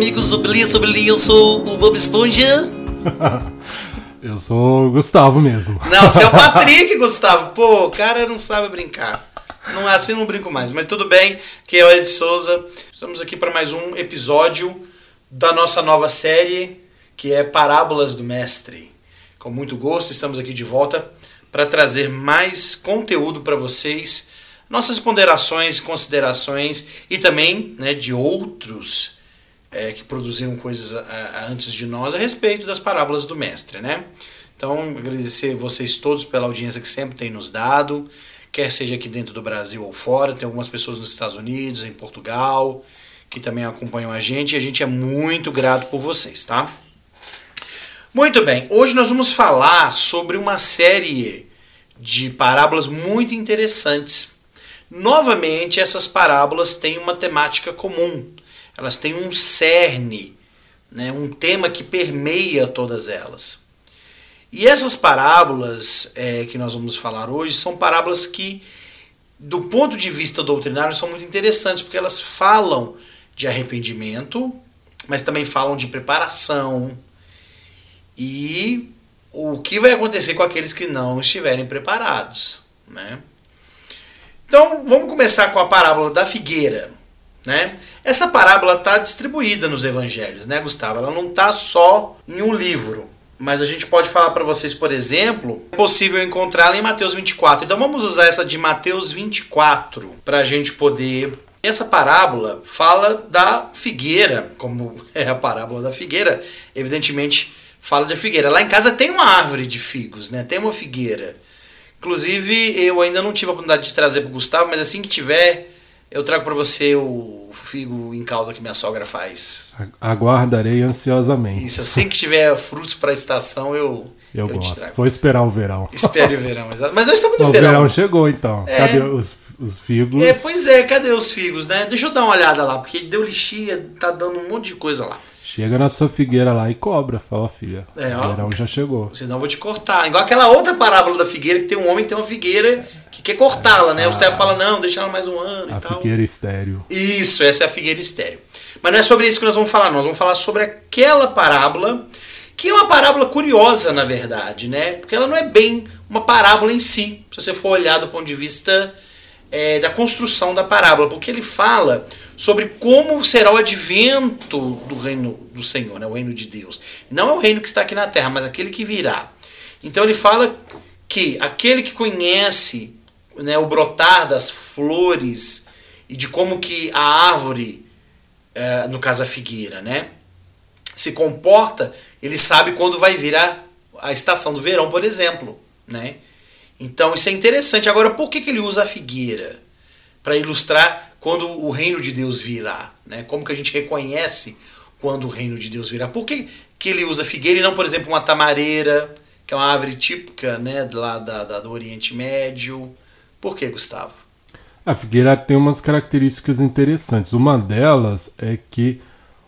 amigos do Beleza Beleza, eu sou o Bob Esponja. eu sou o Gustavo mesmo. Não, você é o Patrick, Gustavo. Pô, o cara não sabe brincar. Não é assim, não brinco mais. Mas tudo bem, que é o Ed Souza. Estamos aqui para mais um episódio da nossa nova série, que é Parábolas do Mestre. Com muito gosto, estamos aqui de volta para trazer mais conteúdo para vocês, nossas ponderações, considerações e também né, de outros é, que produziram coisas a, a, antes de nós a respeito das parábolas do Mestre. Né? Então, agradecer vocês todos pela audiência que sempre tem nos dado, quer seja aqui dentro do Brasil ou fora. Tem algumas pessoas nos Estados Unidos, em Portugal, que também acompanham a gente e a gente é muito grato por vocês, tá? Muito bem, hoje nós vamos falar sobre uma série de parábolas muito interessantes. Novamente, essas parábolas têm uma temática comum, elas têm um cerne, né, um tema que permeia todas elas. E essas parábolas é, que nós vamos falar hoje são parábolas que, do ponto de vista doutrinário, são muito interessantes, porque elas falam de arrependimento, mas também falam de preparação, e o que vai acontecer com aqueles que não estiverem preparados, né? Então, vamos começar com a parábola da figueira, né? Essa parábola está distribuída nos evangelhos, né, Gustavo? Ela não está só em um livro, mas a gente pode falar para vocês, por exemplo, é possível encontrá-la em Mateus 24. Então vamos usar essa de Mateus 24 para a gente poder essa parábola fala da figueira, como é a parábola da figueira, evidentemente fala de figueira. Lá em casa tem uma árvore de figos, né? Tem uma figueira. Inclusive, eu ainda não tive a oportunidade de trazer para o Gustavo, mas assim que tiver, eu trago para você o figo em calda que minha sogra faz. Aguardarei ansiosamente. Isso, assim que tiver frutos para a estação, eu. Eu, eu gosto. Vou esperar o verão. Espere o verão, exato. Mas nós estamos no o verão. O verão chegou então. É... Cadê os, os figos? É, pois é, cadê os figos, né? Deixa eu dar uma olhada lá, porque deu lixia, tá dando um monte de coisa lá. Chega na sua figueira lá e cobra. Fala, filha. É, ó. O verão já chegou. Senão eu vou te cortar. Igual aquela outra parábola da figueira, que tem um homem que tem uma figueira que quer cortá-la, né? Ah, o céu fala, não, deixa ela mais um ano e tal. A figueira estéreo. Isso, essa é a figueira estéreo. Mas não é sobre isso que nós vamos falar, nós vamos falar sobre aquela parábola, que é uma parábola curiosa, na verdade, né? Porque ela não é bem uma parábola em si, se você for olhar do ponto de vista é, da construção da parábola, porque ele fala sobre como será o advento do reino do Senhor, né, o reino de Deus. Não é o reino que está aqui na terra, mas aquele que virá. Então ele fala que aquele que conhece né, o brotar das flores e de como que a árvore, é, no caso a figueira, né, se comporta, ele sabe quando vai virar a estação do verão, por exemplo. Né? Então isso é interessante. Agora, por que, que ele usa a figueira? Para ilustrar quando o reino de Deus virá. Né? Como que a gente reconhece quando o reino de Deus virá? Por que, que ele usa figueira e não, por exemplo, uma tamareira, que é uma árvore típica né, lá da, da, do Oriente Médio? Por que, Gustavo? A figueira tem umas características interessantes. Uma delas é que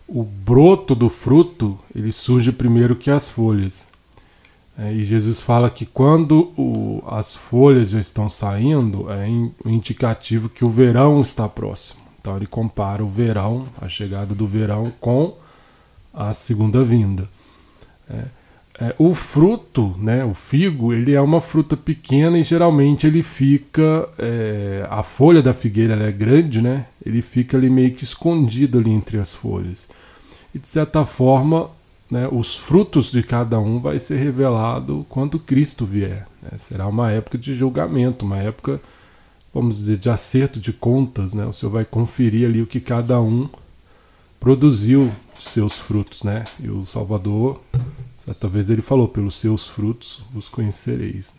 o broto do fruto ele surge primeiro que as folhas. É, e Jesus fala que quando o, as folhas já estão saindo, é in, indicativo que o verão está próximo. Então ele compara o verão, a chegada do verão, com a segunda vinda. É, é, o fruto, né, o figo, ele é uma fruta pequena e geralmente ele fica. É, a folha da figueira é grande, né? Ele fica ali meio que escondido ali entre as folhas. E de certa forma né, os frutos de cada um vai ser revelado quando Cristo vier. Né? Será uma época de julgamento, uma época, vamos dizer, de acerto de contas. Né? O Senhor vai conferir ali o que cada um produziu seus frutos, né? E o Salvador, certa vez ele falou: pelos seus frutos os conhecereis.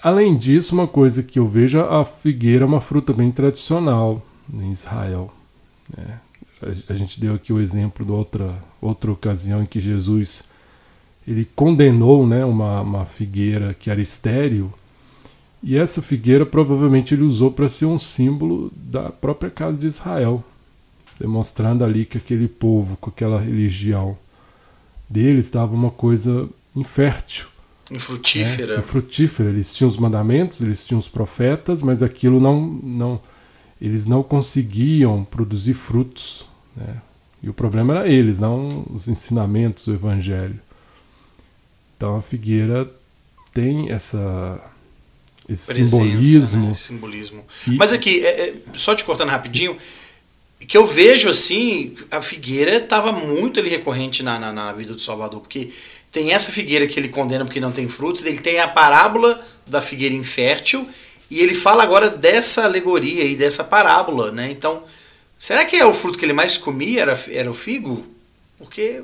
Além disso, uma coisa que eu vejo, a figueira é uma fruta bem tradicional em Israel. Né? A gente deu aqui o exemplo de outra, outra ocasião em que Jesus ele condenou né, uma, uma figueira que era estéril, e essa figueira provavelmente ele usou para ser um símbolo da própria casa de Israel, demonstrando ali que aquele povo, com aquela religião deles, estava uma coisa infértil. Infrutífera. Né? Infrutífera. Eles tinham os mandamentos, eles tinham os profetas, mas aquilo não, não, eles não conseguiam produzir frutos né? E o problema era eles, não os ensinamentos do Evangelho. Então a figueira tem essa esse Presença, simbolismo. Né? simbolismo. E... Mas aqui, é, é, só te cortando rapidinho, que eu vejo assim, a figueira estava muito ali recorrente na, na, na, vida do Salvador, porque tem essa figueira que ele condena porque não tem frutos, ele tem a parábola da figueira infértil, e ele fala agora dessa alegoria e dessa parábola, né? Então, será que é o fruto que ele mais comia era, era o figo? Porque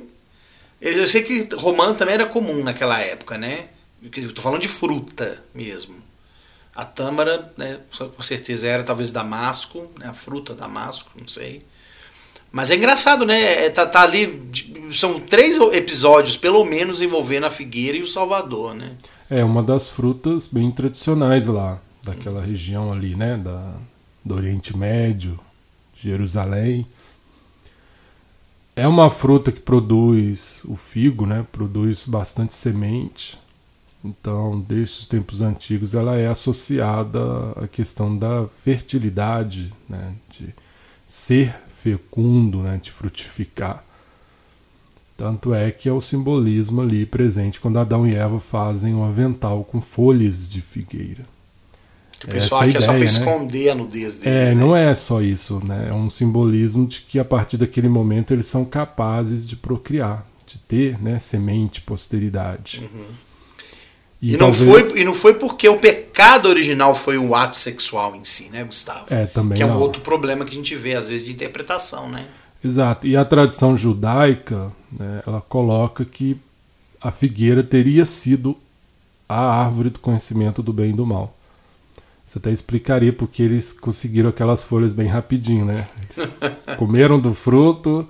eu sei que romã também era comum naquela época, né? Estou falando de fruta mesmo. A tâmara, né, com certeza era talvez damasco, né, a fruta damasco, não sei. Mas é engraçado, né? É, tá, tá, ali. São três episódios, pelo menos, envolvendo a figueira e o Salvador, né? É uma das frutas bem tradicionais lá, daquela região ali, né? Da, do Oriente Médio, Jerusalém. É uma fruta que produz o figo, né? Produz bastante semente. Então, desde os tempos antigos, ela é associada à questão da fertilidade, né? de ser fecundo, né? de frutificar. Tanto é que é o simbolismo ali presente quando Adão e Eva fazem um avental com folhas de figueira. Que o pessoal acha que é só para né? esconder a nudez deles. É, né? não é só isso, né? É um simbolismo de que a partir daquele momento eles são capazes de procriar, de ter né, semente, posteridade. Uhum. E, e não foi, e não foi porque o pecado original foi o ato sexual em si, né, Gustavo? É, também. Que é um não. outro problema que a gente vê, às vezes, de interpretação, né? Exato. E a tradição judaica, né, ela coloca que a figueira teria sido a árvore do conhecimento do bem e do mal. Você até explicaria porque eles conseguiram aquelas folhas bem rapidinho, né? comeram do fruto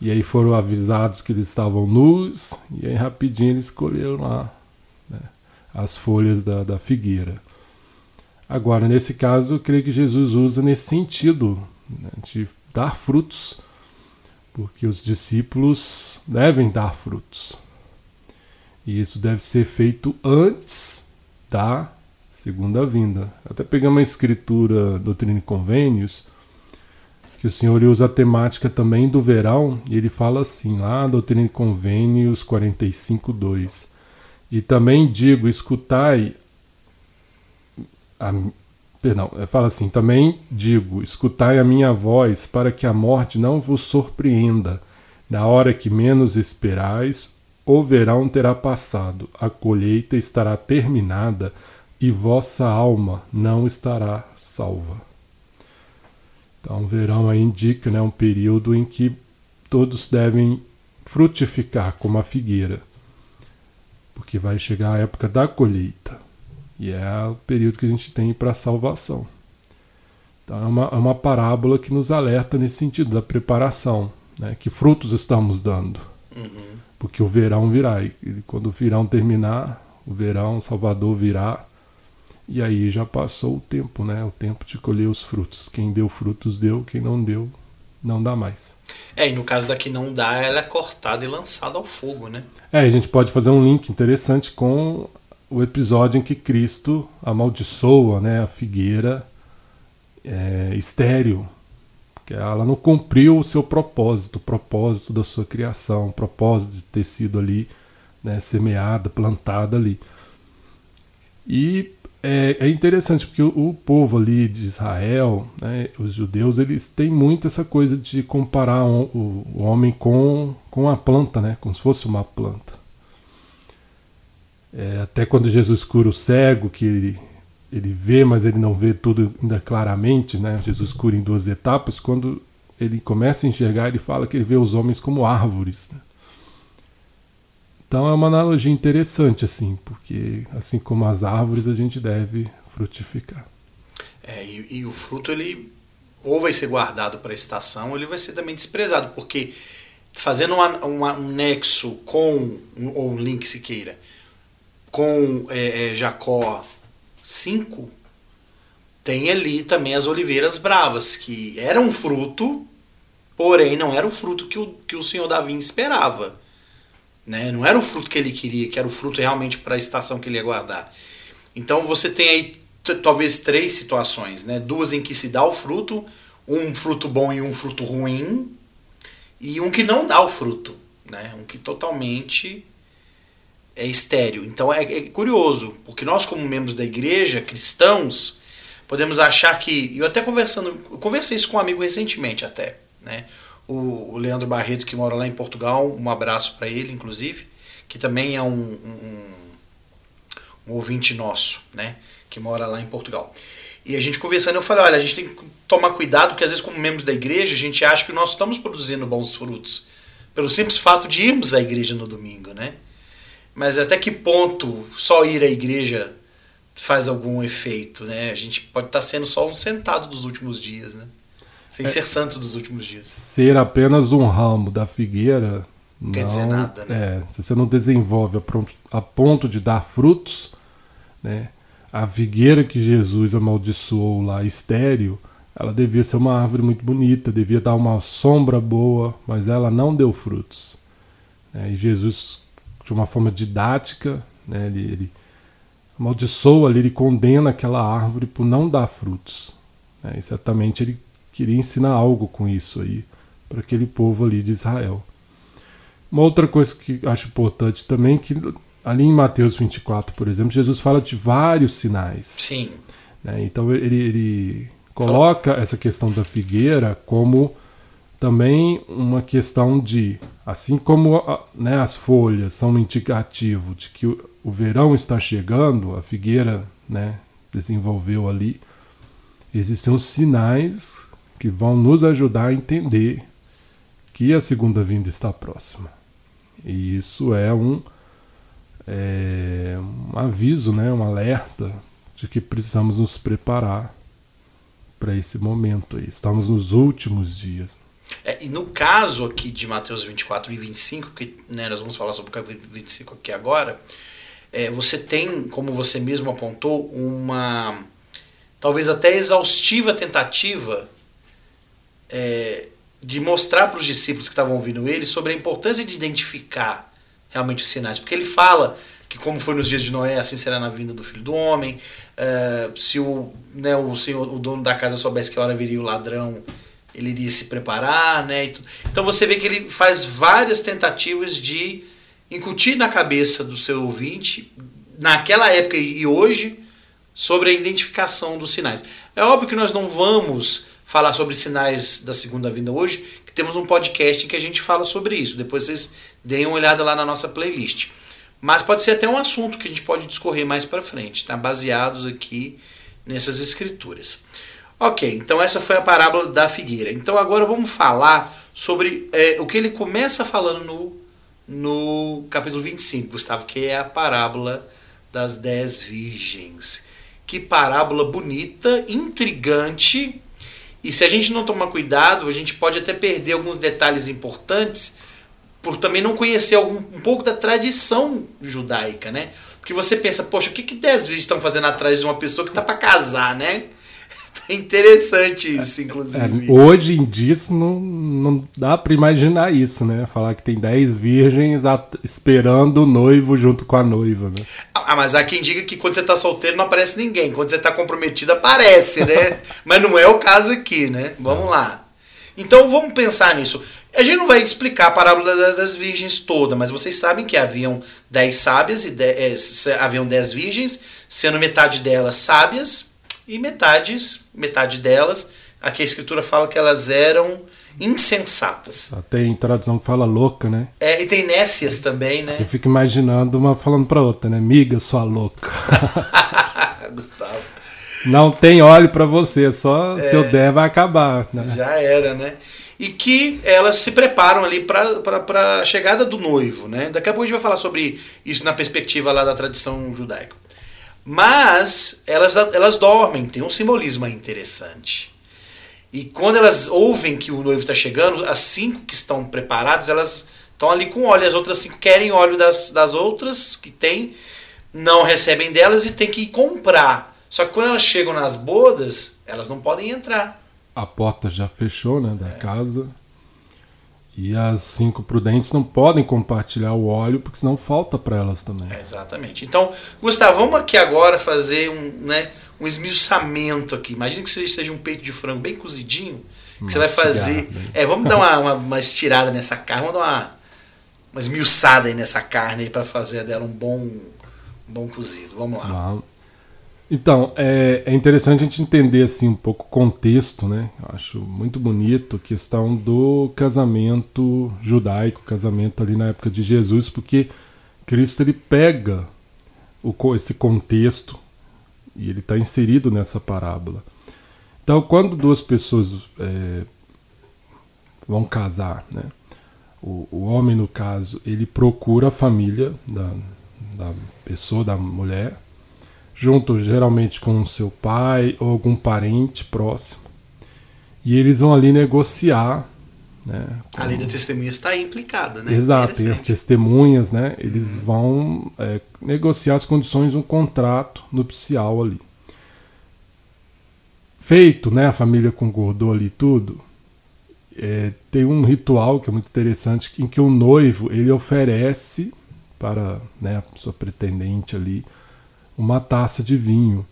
e aí foram avisados que eles estavam nus e aí rapidinho eles colheram lá as folhas da, da figueira. Agora, nesse caso, eu creio que Jesus usa nesse sentido, né, de dar frutos, porque os discípulos devem dar frutos. E isso deve ser feito antes da segunda vinda. Até pegamos uma escritura Doutrina e Convênios, que o Senhor usa a temática também do verão, e ele fala assim, lá, Doutrina e Convênios 45, 2. E também digo, escutai. A, perdão, é, fala assim: também digo, escutai a minha voz, para que a morte não vos surpreenda. Na hora que menos esperais, o verão terá passado, a colheita estará terminada e vossa alma não estará salva. Então, o verão aí indica né, um período em que todos devem frutificar como a figueira porque vai chegar a época da colheita e é o período que a gente tem para a salvação. Então é uma, é uma parábola que nos alerta nesse sentido da preparação, né? que frutos estamos dando, uhum. porque o verão virá e quando o verão terminar, o verão, o Salvador virá e aí já passou o tempo, né? O tempo de colher os frutos. Quem deu frutos deu, quem não deu não dá mais. É, e no caso da que não dá, ela é cortada e lançada ao fogo, né? É, a gente pode fazer um link interessante com o episódio em que Cristo amaldiçoa né, a figueira é, estéreo, que ela não cumpriu o seu propósito, o propósito da sua criação, o propósito de ter sido ali né, semeada, plantada ali. E é, é interessante porque o, o, povo ali de Israel, né, os judeus, eles têm muito essa coisa de comparar o, o, o homem com, com a planta, né, como se fosse uma planta. É, até quando Jesus cura o cego, que ele, ele vê, mas ele não vê tudo ainda claramente, né? Jesus cura em duas etapas. Quando ele começa a enxergar, ele fala que ele vê os homens como árvores. Né? Então é uma analogia interessante, assim, porque assim como as árvores, a gente deve frutificar. É, e, e o fruto, ele ou vai ser guardado para a estação, ou ele vai ser também desprezado, porque fazendo uma, uma, um nexo com, ou um link se queira, com é, é, Jacó 5, tem ali também as oliveiras bravas, que eram um fruto, porém não era o fruto que o, que o senhor Davi esperava. Né? Não era o fruto que ele queria, que era o fruto realmente para a estação que ele ia guardar. Então você tem aí talvez três situações, né? Duas em que se dá o fruto, um fruto bom e um fruto ruim, e um que não dá o fruto, né? Um que totalmente é estéreo. Então é, é curioso, porque nós como membros da igreja, cristãos, podemos achar que, eu até conversando, eu conversei isso com um amigo recentemente até, né? O, o Leandro Barreto que mora lá em Portugal, um abraço para ele, inclusive, que também é um, um, um ouvinte nosso, né? Que mora lá em Portugal. E a gente conversando, eu falei, olha, a gente tem que tomar cuidado, porque às vezes como membros da igreja, a gente acha que nós estamos produzindo bons frutos. Pelo simples fato de irmos à igreja no domingo, né? Mas até que ponto só ir à igreja faz algum efeito, né? A gente pode estar sendo só um sentado dos últimos dias, né? Sem é, ser santo dos últimos dias. Ser apenas um ramo da figueira não quer dizer nada, né? É, se você não desenvolve a, pronto, a ponto de dar frutos, né? a figueira que Jesus amaldiçoou lá, estéreo, ela devia ser uma árvore muito bonita, devia dar uma sombra boa, mas ela não deu frutos. É, e Jesus, de uma forma didática, né, ele, ele amaldiçoa ali, ele condena aquela árvore por não dar frutos. É, certamente ele queria ensinar algo com isso aí para aquele povo ali de Israel. Uma outra coisa que acho importante também que ali em Mateus 24, por exemplo, Jesus fala de vários sinais. Sim. Né? Então ele, ele coloca essa questão da figueira como também uma questão de, assim como né, as folhas são um indicativo de que o, o verão está chegando, a figueira né, desenvolveu ali, existem os sinais que vão nos ajudar a entender que a segunda vinda está próxima. E isso é um é, um aviso, né, um alerta de que precisamos nos preparar para esse momento aí. Estamos nos últimos dias. É, e no caso aqui de Mateus 24 e 25, que né, nós vamos falar sobre o capítulo 25 aqui agora, é, você tem, como você mesmo apontou, uma talvez até exaustiva tentativa é, de mostrar para os discípulos que estavam ouvindo ele sobre a importância de identificar realmente os sinais. Porque ele fala que como foi nos dias de Noé, assim será na vinda do Filho do Homem. Uh, se o, né, o, senhor, o dono da casa soubesse que hora viria o ladrão, ele iria se preparar. Né, então você vê que ele faz várias tentativas de incutir na cabeça do seu ouvinte, naquela época e hoje, sobre a identificação dos sinais. É óbvio que nós não vamos falar sobre sinais da segunda vinda hoje, que temos um podcast em que a gente fala sobre isso. Depois vocês deem uma olhada lá na nossa playlist. Mas pode ser até um assunto que a gente pode discorrer mais para frente, tá? baseados aqui nessas escrituras. Ok, então essa foi a parábola da figueira. Então agora vamos falar sobre é, o que ele começa falando no, no capítulo 25, Gustavo, que é a parábola das dez virgens. Que parábola bonita, intrigante, e se a gente não tomar cuidado, a gente pode até perder alguns detalhes importantes por também não conhecer algum, um pouco da tradição judaica, né? Porque você pensa, poxa, o que, que dez vezes estão fazendo atrás de uma pessoa que está para casar, né? É interessante isso, inclusive. É, hoje em dia isso não, não dá para imaginar isso, né? Falar que tem dez virgens esperando o noivo junto com a noiva, né? Ah, mas há quem diga que quando você está solteiro não aparece ninguém. Quando você está comprometido aparece, né? mas não é o caso aqui, né? Vamos lá. Então vamos pensar nisso. A gente não vai explicar a parábola das virgens toda, mas vocês sabem que haviam dez sábias e dez, é, haviam dez virgens, sendo metade delas sábias e metades, metade delas, aqui a escritura fala que elas eram insensatas. Tem tradução que fala louca, né? É, e tem nécias também, né? Eu fico imaginando uma falando pra outra, né? Miga, sua louca. Gustavo. Não tem óleo para você, só é, se eu der vai acabar. Né? Já era, né? e que elas se preparam ali para a chegada do noivo. Né? Daqui a pouco a gente vai falar sobre isso na perspectiva lá da tradição judaica. Mas elas, elas dormem, tem um simbolismo interessante. E quando elas ouvem que o noivo está chegando, as cinco que estão preparadas, elas estão ali com óleo. As outras cinco querem óleo das, das outras que tem, não recebem delas e tem que ir comprar. Só que quando elas chegam nas bodas, elas não podem entrar a porta já fechou, né, da é. casa. E as cinco prudentes não podem compartilhar o óleo, porque senão falta para elas também. É, exatamente. Então, Gustavo, vamos aqui agora fazer um, né, um esmiuçamento aqui. Imagina que seja um peito de frango bem cozidinho. que você vai fazer. É, vamos dar uma, uma, uma, estirada nessa carne, vamos dar uma, uma esmiuçada aí nessa carne para fazer dela um bom, um bom cozido. Vamos lá. Então, é, é, interessante a gente entender assim um pouco o contexto, né? Eu acho muito bonito a questão do casamento judaico, casamento ali na época de Jesus, porque Cristo ele pega o, esse contexto e ele está inserido nessa parábola. Então, quando duas pessoas é, vão casar, né? O, o, homem, no caso, ele procura a família da, da pessoa, da mulher, junto geralmente com seu pai ou algum parente próximo. E eles vão ali negociar. Né, com... A lei da testemunha está implicada, né? Exato, tem as testemunhas, né? Eles uhum. vão é, negociar as condições de um contrato nupcial ali feito, né? A família concordou ali tudo. É, tem um ritual que é muito interessante em que o noivo ele oferece para né, a sua pretendente ali uma taça de vinho.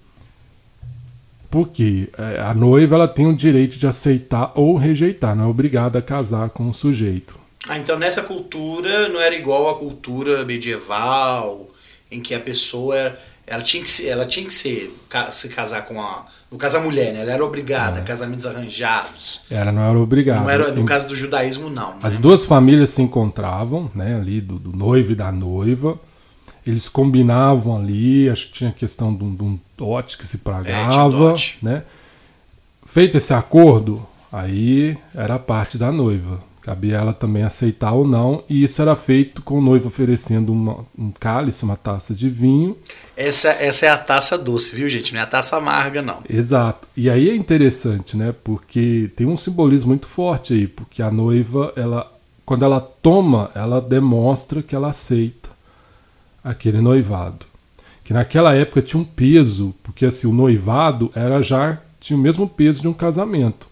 Porque é, a noiva ela tem o direito de aceitar ou rejeitar, não é obrigada a casar com o sujeito. Ah, então nessa cultura não era igual à cultura medieval, em que a pessoa ela tinha que ser, ela tinha que ser, se casar com a no caso a mulher, né? Ela era obrigada, é. casamentos arranjados. Ela não era obrigada. Não era, no caso do judaísmo, não. Né? As duas famílias se encontravam, né? Ali do, do, noivo e da noiva. Eles combinavam ali, acho que tinha questão de um, de um dote que se pagava, é, né? Feito esse acordo, aí era a parte da noiva. Cabia ela também aceitar ou não, e isso era feito com o noivo oferecendo uma, um cálice, uma taça de vinho. Essa, essa é a taça doce, viu, gente? Não é a taça amarga, não. Exato. E aí é interessante, né? Porque tem um simbolismo muito forte aí, porque a noiva, ela, quando ela toma, ela demonstra que ela aceita aquele noivado. Que naquela época tinha um peso, porque assim, o noivado era já tinha o mesmo peso de um casamento.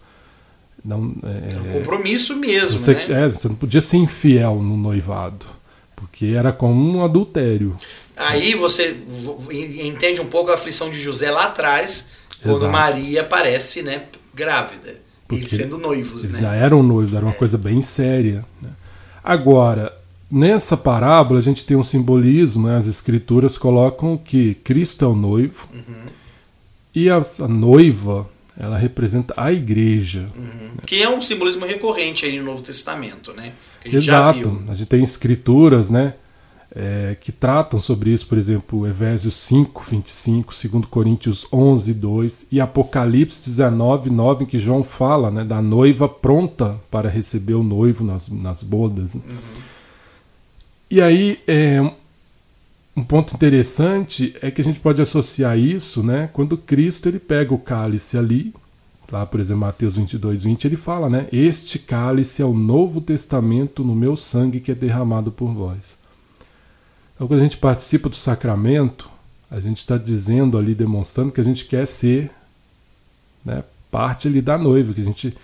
Não, é, é um compromisso mesmo, você, né? É, você não podia ser infiel no noivado, porque era como um adultério. Aí você entende um pouco a aflição de José lá atrás, quando Exato. Maria aparece né, grávida. Porque eles sendo noivos, eles né? Já eram noivos, era uma é. coisa bem séria. Né? Agora, nessa parábola a gente tem um simbolismo, né? as escrituras colocam que Cristo é o noivo uhum. e a, a noiva ela representa a igreja. Uhum. Que é um simbolismo recorrente aí no Novo Testamento, né? a gente Exato. A gente tem escrituras, né? É, que tratam sobre isso, por exemplo, Efésios 5, 25, 2 Coríntios 11, 2 e Apocalipse 19, 9, em que João fala né, da noiva pronta para receber o noivo nas, nas bodas. Uhum. E aí, é, um ponto interessante é que a gente pode associar isso, né? Quando Cristo ele pega o cálice ali, lá por exemplo, Mateus 22, 20, ele fala, né? Este cálice é o novo testamento no meu sangue que é derramado por vós. Então, quando a gente participa do sacramento, a gente está dizendo ali, demonstrando que a gente quer ser né, parte ali da noiva, que a gente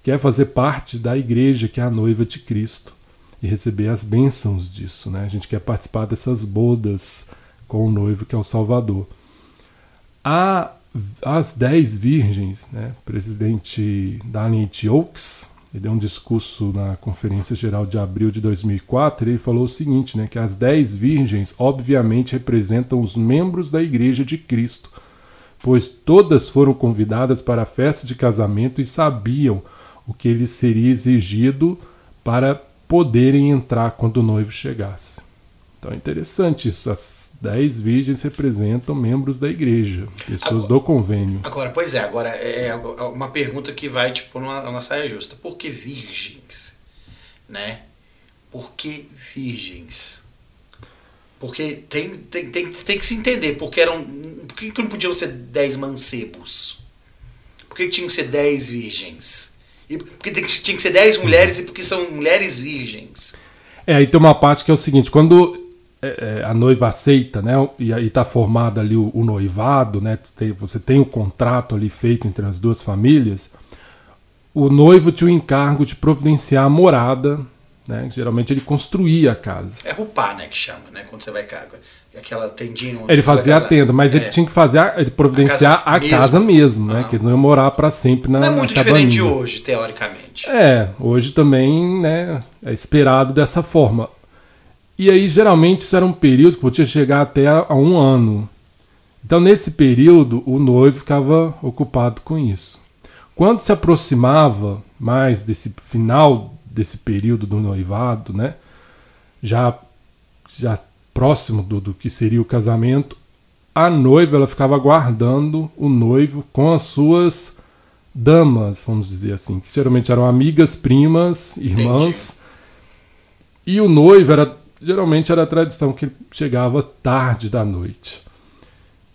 quer fazer parte da igreja, que é a noiva de Cristo e receber as bênçãos disso. Né? A gente quer participar dessas bodas com o noivo que é o Salvador. Há as dez virgens, né? o presidente Daniel Oaks, ele deu um discurso na Conferência Geral de Abril de 2004, ele falou o seguinte, né, que as dez virgens obviamente representam os membros da Igreja de Cristo, pois todas foram convidadas para a festa de casamento e sabiam o que lhes seria exigido para poderem entrar quando o noivo chegasse. Então é interessante isso. As dez virgens representam membros da igreja, pessoas agora, do convênio. Agora, pois é, agora é, é uma pergunta que vai tipo numa, numa saia justa. Por que virgens? Né? Por que virgens? Porque tem, tem, tem, tem que se entender, porque eram. Por que não podiam ser dez mancebos? Por que tinham que ser dez virgens? E porque tinha que ser 10 mulheres e porque são mulheres virgens. É, aí tem uma parte que é o seguinte, quando é, é a noiva aceita, né, e aí está formado ali o, o, noivado, né, você tem o contrato ali feito entre as duas famílias, o noivo tinha o encargo de providenciar a morada Né? Geralmente ele construía a casa. É rupar, né, que chama, né? Quando você vai aquela tendinha Ele fazia a tenda, mas é. ele tinha que fazer a, ele providenciar a casa, a mesmo. casa mesmo, né? Ah. Que ele não ia morar para sempre na Não é muito diferente de hoje, teoricamente. É, hoje também, né, é esperado dessa forma. E aí geralmente isso era um período que podia chegar até a um ano. Então nesse período o noivo ficava ocupado com isso. Quando se aproximava mais desse final desse período do noivado, né? Já, já próximo do, do que seria o casamento, a noiva ela ficava aguardando o noivo com as suas damas, vamos dizer assim, que geralmente eram amigas, primas, irmãs. Entendi. E o noivo era geralmente era a tradição que ele chegava tarde da noite.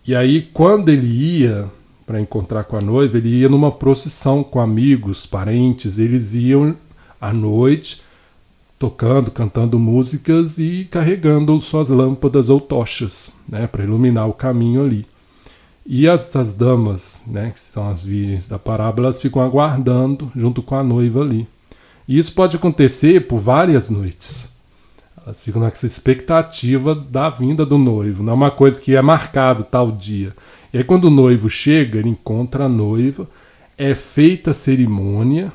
E aí quando ele ia para encontrar com a noiva, ele ia numa procissão com amigos, parentes, eles iam à noite, tocando, cantando músicas e carregando suas lâmpadas ou tochas, né, para iluminar o caminho ali. E essas damas, né, que são as virgens da parábola, elas ficam aguardando junto com a noiva ali. E isso pode acontecer por várias noites. Elas ficam nessa expectativa da vinda do noivo. Não é uma coisa que é marcado tal dia. E aí quando o noivo chega, ele encontra a noiva, é feita a cerimônia,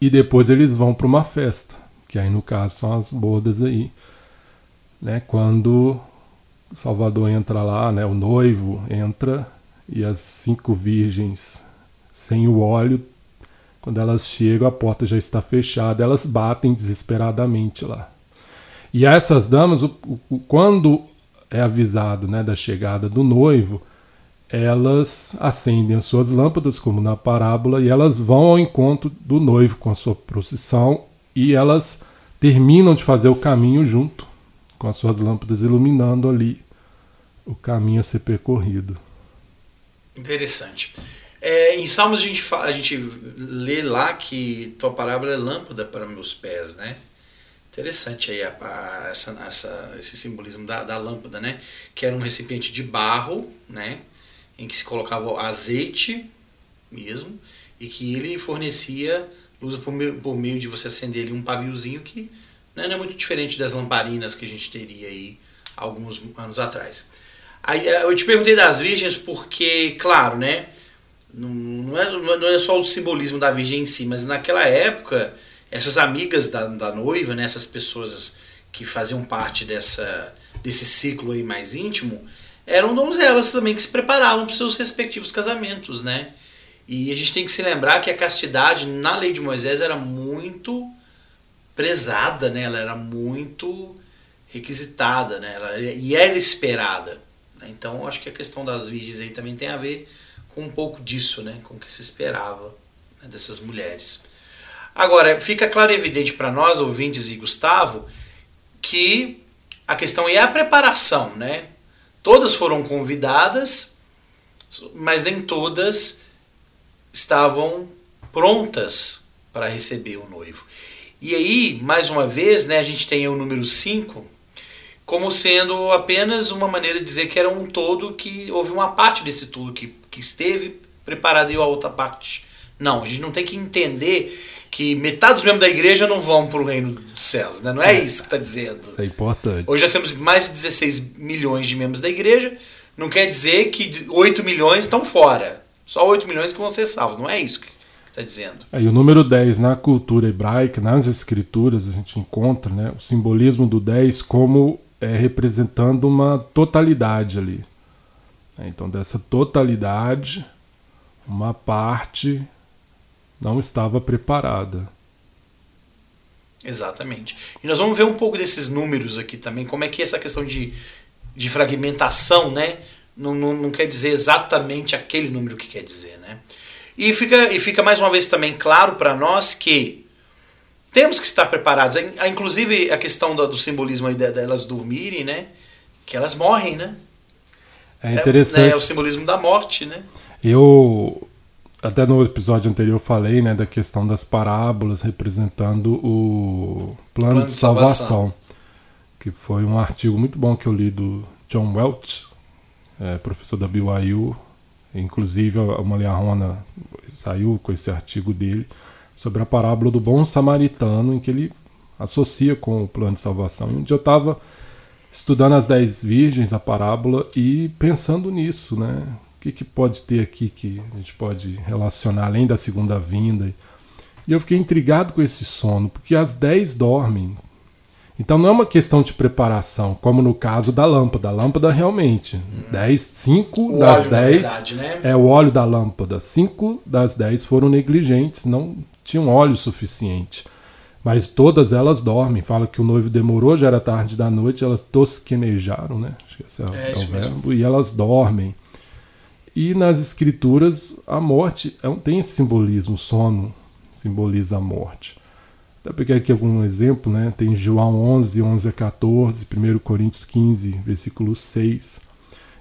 e depois eles vão para uma festa, que aí no caso são as bodas aí, né? Quando Salvador entra lá, né? O noivo entra e as cinco virgens sem o óleo, quando elas chegam a porta já está fechada, elas batem desesperadamente lá. E essas damas, o, o, quando é avisado né, da chegada do noivo, elas acendem as suas lâmpadas, como na parábola, e elas vão ao encontro do noivo com a sua procissão e elas terminam de fazer o caminho junto, com as suas lâmpadas iluminando ali o caminho a ser percorrido. Interessante. É, em Salmos a gente, fala, a gente lê lá que tua parábola é lâmpada para meus pés, né? Interessante aí a, a, essa, essa, esse simbolismo da, da lâmpada, né? Que era um recipiente de barro, né? em que se colocava azeite mesmo e que ele fornecia luz por meio, por meio de você acender ali um paviozinho que né, não é muito diferente das lamparinas que a gente teria aí alguns anos atrás. Aí, eh, eu te perguntei das virgens porque, claro, né, não é, não é só o simbolismo da virgem em si, mas naquela época, essas amigas da, da noiva, né, essas pessoas que faziam parte dessa, desse ciclo aí mais íntimo, eram donzelas também que se preparavam para os seus respectivos casamentos, né? E a gente tem que se lembrar que a castidade na lei de Moisés era muito prezada, né? Ela era muito requisitada, né? Ela, e era esperada. Né? Então, acho que a questão das virgens aí também tem a ver com um pouco disso, né? Com o que se esperava né? dessas mulheres. Agora, fica claro e evidente para nós, ouvintes e Gustavo, que a questão é a preparação, né? Todas foram convidadas, mas nem todas estavam prontas para receber o noivo. E aí, mais uma vez, né, a gente tem o número 5 como sendo apenas uma maneira de dizer que era um todo que houve uma parte desse tudo que, que esteve preparado e a outra parte. Não, a gente não tem que entender que metade dos membros da igreja não vão para o reino dos céus, né? Não é isso que está dizendo. Isso é importante. Hoje nós temos mais de 16 milhões de membros da igreja, não quer dizer que 8 milhões estão fora. Só 8 milhões que vão ser salvos, não é isso que está dizendo. É, e o número 10 na cultura hebraica, nas escrituras, a gente encontra né, o simbolismo do 10 como é, representando uma totalidade ali. É, então, dessa totalidade, uma parte não estava preparada. Exatamente. E nós vamos ver um pouco desses números aqui também, como é que essa questão de, de fragmentação, né? Não, não, não quer dizer exatamente aquele número que quer dizer, né? E fica, e fica mais uma vez também claro para nós que temos que estar preparados. Inclusive a questão do, do simbolismo aí delas dormirem, né? Que elas morrem, né? É interessante. É, é o simbolismo da morte, né? Eu até no episódio anterior falei né, da questão das parábolas representando o plano, plano de, salvação, salvação, que foi um artigo muito bom que eu li do John Welch, é, professor da BYU, inclusive a Maliarrona saiu com esse artigo dele sobre a parábola do bom samaritano, em que ele associa com o plano de salvação. E um dia eu estava estudando as dez virgens, a parábola, e pensando nisso, né? O que, que pode ter aqui que a gente pode relacionar além da segunda vinda? E eu fiquei intrigado com esse sono, porque as dez dormem. Então não é uma questão de preparação, como no caso da lâmpada. A lâmpada realmente, hum. dez, cinco o das dez verdade, né? é o óleo da lâmpada. Cinco das dez foram negligentes, não tinham óleo suficiente. Mas todas elas dormem. Fala que o noivo demorou, já era tarde da noite, elas tosquenejaram, né? Acho que esse é, é, é o verbo. Mesmo. E elas dormem. E nas escrituras, a morte é tem esse simbolismo, o sono simboliza a morte. Até peguei aqui algum exemplo, né? Tem João 11, 11 a 14, 1 Coríntios 15, versículo 6.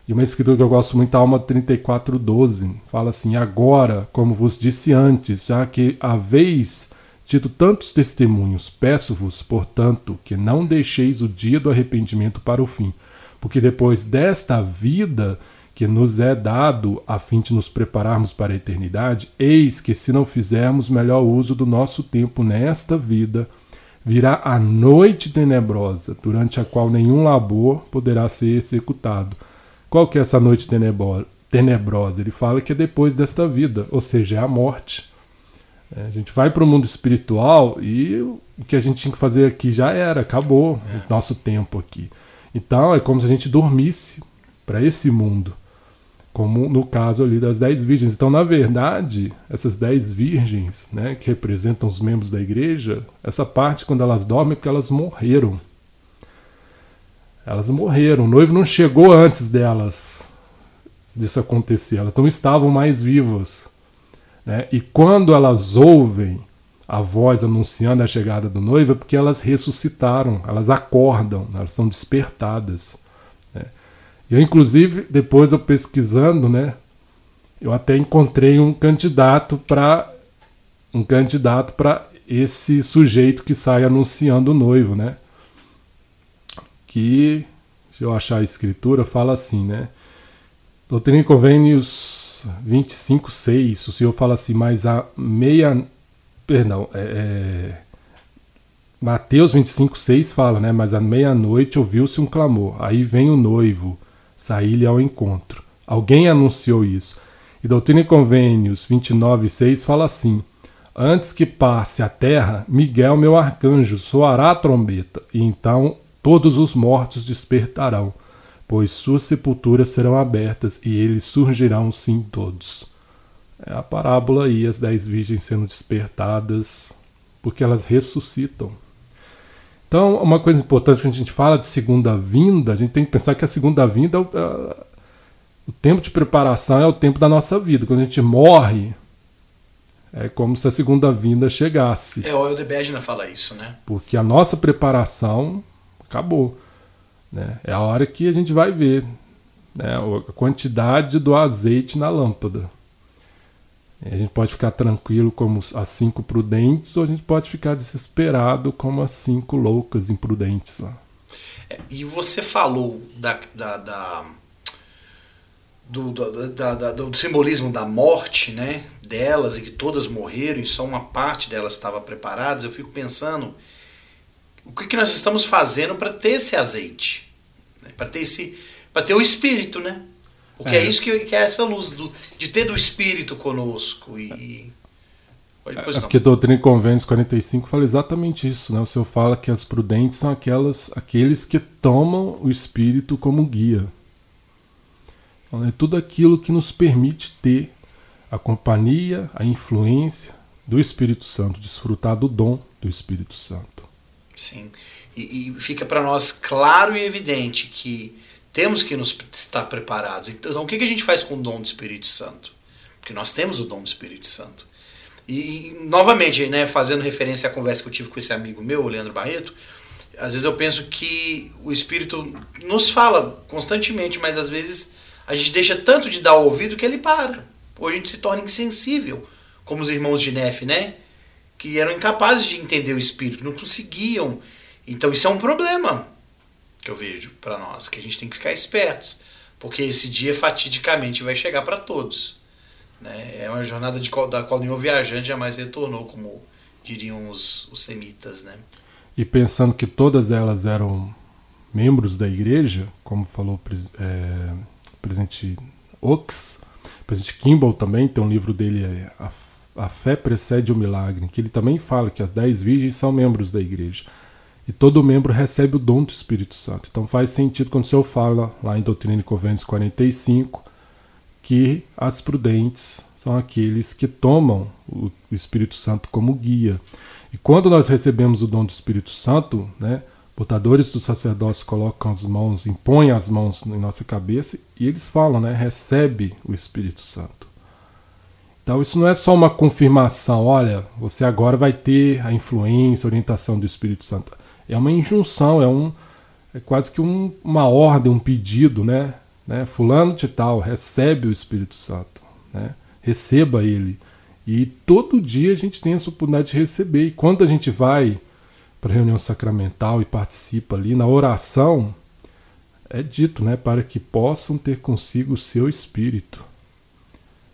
E uma escritura que eu gosto muito, Alma 34, 12, fala assim: Agora, como vos disse antes, já que haveis tido tantos testemunhos, peço-vos, portanto, que não deixeis o dia do arrependimento para o fim, porque depois desta vida que nos é dado a fim de nos prepararmos para a eternidade, eis que se não fizermos melhor uso do nosso tempo nesta vida, virá a noite tenebrosa, durante a qual nenhum labor poderá ser executado. Qual que é essa noite tenebrosa? Ele fala que é depois desta vida, ou seja, é a morte. É, a gente vai para o mundo espiritual e o que a gente tinha que fazer aqui já era, acabou é. o nosso tempo aqui. Então é como se a gente dormisse para esse mundo como no caso ali das dez virgens. Então, na verdade, essas dez virgens, né, que representam os membros da igreja, essa parte quando elas dormem é porque elas morreram. Elas morreram. O noivo não chegou antes delas disso acontecer. Elas não estavam mais vivas. Né? E quando elas ouvem a voz anunciando a chegada do noivo, é porque elas ressuscitaram, elas acordam, elas são despertadas. Eu, inclusive, depois eu pesquisando, né, eu até encontrei um candidato para um candidato para esse sujeito que sai anunciando o noivo, né? Que, se eu achar a escritura, fala assim, né? Doutrina e Convênios 25, 6, o senhor fala assim, mas a meia. Perdão, é, é, Mateus 25, 6 fala, né? Mas à meia-noite ouviu-se um clamor. Aí vem o noivo sair-lhe ao encontro. Alguém anunciou isso. E Doutrina e Convênios 29, 6 fala assim: Antes que passe a terra, Miguel, meu arcanjo, soará a trombeta, e então todos os mortos despertarão, pois suas sepulturas serão abertas e eles surgirão sim todos. É a parábola aí, as dez virgens sendo despertadas, porque elas ressuscitam. Então, uma coisa importante quando a gente fala de segunda vinda, a gente tem que pensar que a segunda vinda, é o, é, o tempo de preparação é o tempo da nossa vida. Quando a gente morre, é como se a segunda vinda chegasse. É, o Eudebegna fala isso, né? Porque a nossa preparação acabou. Né? É a hora que a gente vai ver né, a quantidade do azeite na lâmpada. A gente pode ficar tranquilo como as cinco prudentes, ou a gente pode ficar desesperado como as cinco loucas imprudentes. É, e você falou da, da, da do, do, simbolismo da morte, né, delas e que todas morreram e só uma parte delas estava preparadas. Eu fico pensando o que, que nós estamos fazendo para ter esse azeite, né, para ter esse, para ter o espírito, né? Porque é, é isso que, que, é essa luz do, de ter do Espírito conosco. E, Pode, é, porque Doutrina e Convênios 45 fala exatamente isso. Né? O Senhor fala que as prudentes são aquelas, aqueles que tomam o Espírito como guia. Então, é tudo aquilo que nos permite ter a companhia, a influência do Espírito Santo, desfrutar do dom do Espírito Santo. Sim. E, e fica para nós claro e evidente que temos que nos estar preparados. Então, o que a gente faz com o dom do Espírito Santo? Porque nós temos o dom do Espírito Santo. E, novamente, né, fazendo referência à conversa que eu tive com esse amigo meu, o Leandro Barreto, às vezes eu penso que o Espírito nos fala constantemente, mas às vezes a gente deixa tanto de dar o ouvido que ele para. Ou a gente se torna insensível, como os irmãos de Nefe, né? Que eram incapazes de entender o Espírito, não conseguiam. Então isso é um problema que eu vejo para nós, que a gente tem que ficar espertos, porque esse dia fatidicamente vai chegar para todos. Né? É uma jornada de, da qual nenhum viajante jamais retornou, como diriam os, os semitas. Né? e pensando que todas elas eram membros da igreja, como falou é, o presidente Oaks, o presidente Kimball também tem um livro dele, é, a, a Fé Precede o Milagre, que ele também fala que as dez virgens são membros da igreja. E todo membro recebe o dom do Espírito Santo. Então faz sentido quando o Senhor fala lá em Doutrina e Convênios 45 que as prudentes são aqueles que tomam o Espírito Santo como guia. E quando nós recebemos o dom do Espírito Santo, né, portadores do sacerdócio colocam as mãos, impõem as mãos em nossa cabeça e eles falam, né, recebe o Espírito Santo. Então isso não é só uma confirmação, olha, você agora vai ter a influência, a orientação do Espírito Santo. É uma injunção, é um é quase que um, uma ordem, um pedido, né? né? Fulano de tal recebe o Espírito Santo, né? Receba ele. E todo dia a gente tem essa oportunidade de receber. E quando a gente vai para a reunião sacramental e participa ali na oração, é dito, né, para que possam ter consigo o seu espírito.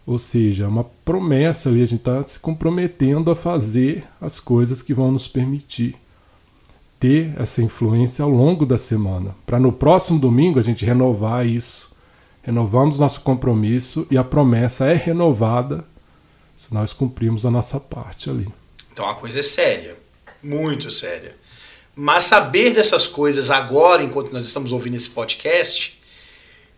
Ou seja, é uma promessa ali, a gente está se comprometendo a fazer as coisas que vão nos permitir ter essa influência ao longo da semana, para no próximo domingo a gente renovar isso. Renovamos nosso compromisso e a promessa é renovada se nós cumprirmos a nossa parte ali. Então a coisa é séria, muito séria. Mas saber dessas coisas agora, enquanto nós estamos ouvindo esse podcast,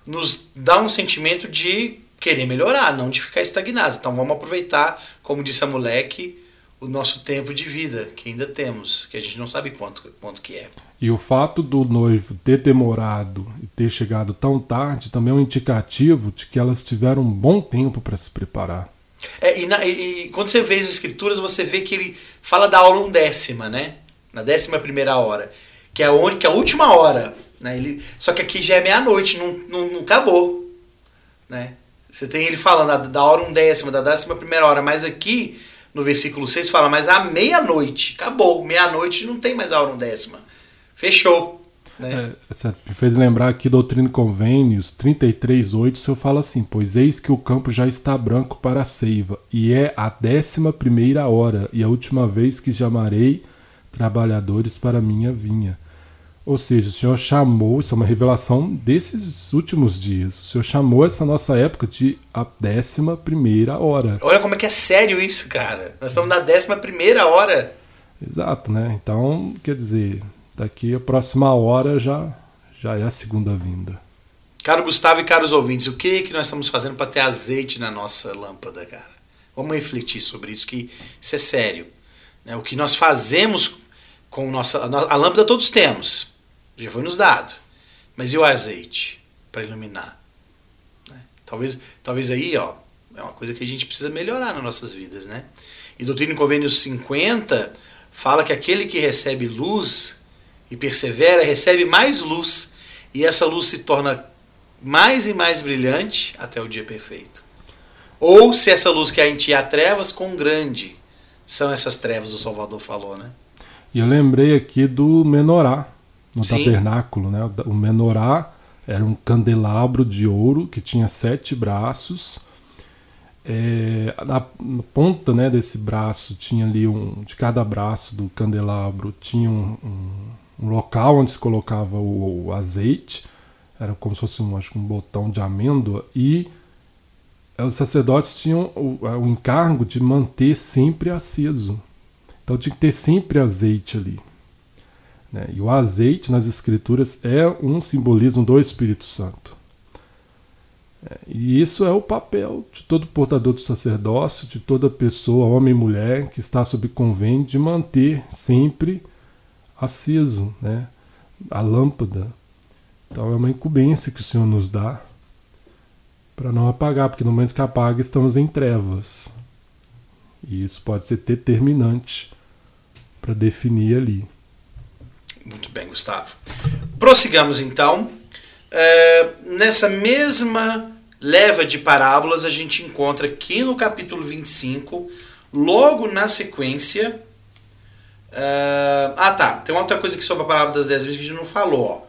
nos dá um sentimento de querer melhorar, não de ficar estagnado. Então vamos aproveitar, como disse a moleque, o nosso tempo de vida que ainda temos, que a gente não sabe quanto, quanto que é. E o fato do noivo ter demorado e ter chegado tão tarde também é um indicativo de que elas tiveram um bom tempo para se preparar. É, e, na, e, e, quando você vê as escrituras, você vê que ele fala da hora undécima, né? Na décima primeira hora, que é a, única, a última hora. Né? Ele, só que aqui já é meia-noite, não, não, não acabou. Né? Você tem ele falando da, da hora undécima, da décima primeira hora, mas aqui no versículo 6 fala, mas à meia-noite, acabou, meia-noite não tem mais a hora undécima. Fechou. Né? É, me fez lembrar aqui Doutrina e Convênios 33.8, o senhor fala assim, pois eis que o campo já está branco para a seiva, e é a décima primeira hora, e a última vez que chamarei trabalhadores para minha vinha. Ou seja, o Senhor chamou, isso é uma revelação desses últimos dias. O Senhor chamou essa nossa época de a décima primeira hora. Olha como é que é sério isso, cara. Nós estamos na décima primeira hora. Exato, né? Então, quer dizer, daqui a próxima hora já, já é a segunda vinda. Caro Gustavo e caros ouvintes, o que, que nós estamos fazendo para ter azeite na nossa lâmpada, cara? Vamos refletir sobre isso, que isso é sério. Né? O que nós fazemos com nossa, a lâmpada todos temos já foi nos dado. Mas e o azeite para iluminar? Né? Talvez, talvez aí, ó, é uma coisa que a gente precisa melhorar nas nossas vidas, né? E Doutrina em Convênios 50 fala que aquele que recebe luz e persevera recebe mais luz, e essa luz se torna mais e mais brilhante até o dia perfeito. Ou se essa luz que em ti há trevas, com grande são essas trevas, o Salvador falou, né? E eu lembrei aqui do menorá, no Sim. tabernáculo. Né? O menorá era um candelabro de ouro que tinha sete braços. É, na, na, ponta né, desse braço tinha ali um. De cada braço do candelabro tinha um, um, um local onde se colocava o, o, azeite. Era como se fosse um, acho, um botão de amêndoa. E os sacerdotes tinham o, o encargo de manter sempre aceso. Então tinha que ter sempre azeite ali. Né? E o azeite nas Escrituras é um simbolismo do Espírito Santo. É, e isso é o papel de todo portador do sacerdócio, de toda pessoa, homem e mulher, que está sob convênio, de manter sempre aceso né? a lâmpada. Então é uma incumbência que o Senhor nos dá para não apagar, porque no momento que apaga estamos em trevas. E isso pode ser determinante para definir ali. Muito bem, Gustavo. Prossigamos então. É, nessa mesma leva de parábolas, a gente encontra aqui no capítulo 25, logo na sequência. É, ah, tá. Tem uma outra coisa aqui sobre a parábola das dez vezes que a gente não falou. Ó.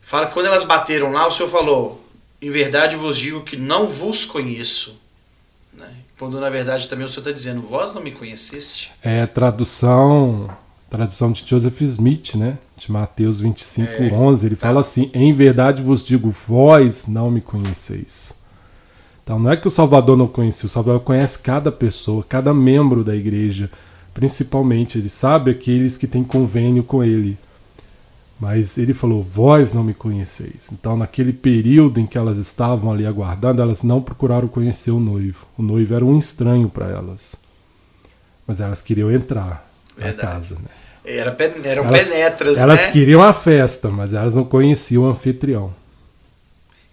Fala que quando elas bateram lá, o Senhor falou: Em verdade vos digo que não vos conheço. Né? Quando na verdade também o Senhor está dizendo: Vós não me conheceste. É, tradução tradução de Joseph Smith, né? De Mateus 25, É, 11, ele tá. fala assim: Em verdade vos digo, vós não me conheceis. Então não é que o Salvador não conhecia, o Salvador conhece cada pessoa, cada membro da igreja. Principalmente, ele sabe aqueles que têm convênio com ele. Mas ele falou: Vós não me conheceis. Então, naquele período em que elas estavam ali aguardando, elas não procuraram conhecer o noivo. O noivo era um estranho para elas. Mas elas queriam entrar Verdade. casa. Né? Era, eram Elas- penetras, Elas né? queriam a festa, mas elas não conheciam o anfitrião.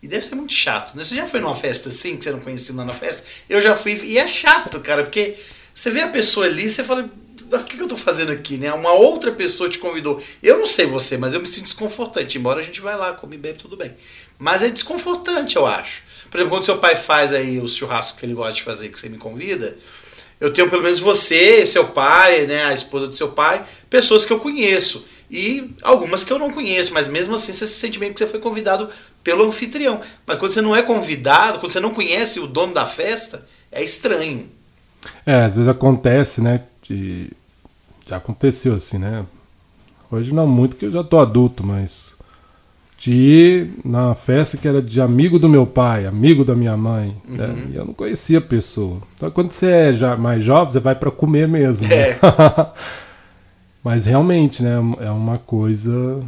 E deve ser muito chato, né? Você já foi numa festa assim, que você não conhecia lá na festa? Eu já fui, e é chato, cara, porque você vê a pessoa ali, você fala, o que, que eu tô fazendo aqui, né? Uma outra pessoa te convidou. Eu não sei você, mas eu me sinto desconfortante, embora a gente vai lá, come e bebe, tudo bem. Mas é desconfortante, eu acho. Por exemplo, quando seu pai faz aí o churrasco que ele gosta de fazer, que você me convida, eu tenho pelo menos você, seu pai, né, a esposa do seu pai, pessoas que eu conheço. E algumas que eu não conheço, mas mesmo assim você se sente bem que você foi convidado pelo anfitrião. Mas quando você não é convidado, quando você não conhece o dono da festa, é estranho. É, às vezes acontece, né? De... Já aconteceu assim, né? Hoje não muito, que eu já tô adulto, mas. De ir na festa que era de amigo do meu pai, amigo da minha mãe. né? Uhum. E eu não conhecia a pessoa. Então quando você é já mais jovem, você vai para comer mesmo. né? É. mas realmente, né? É uma coisa.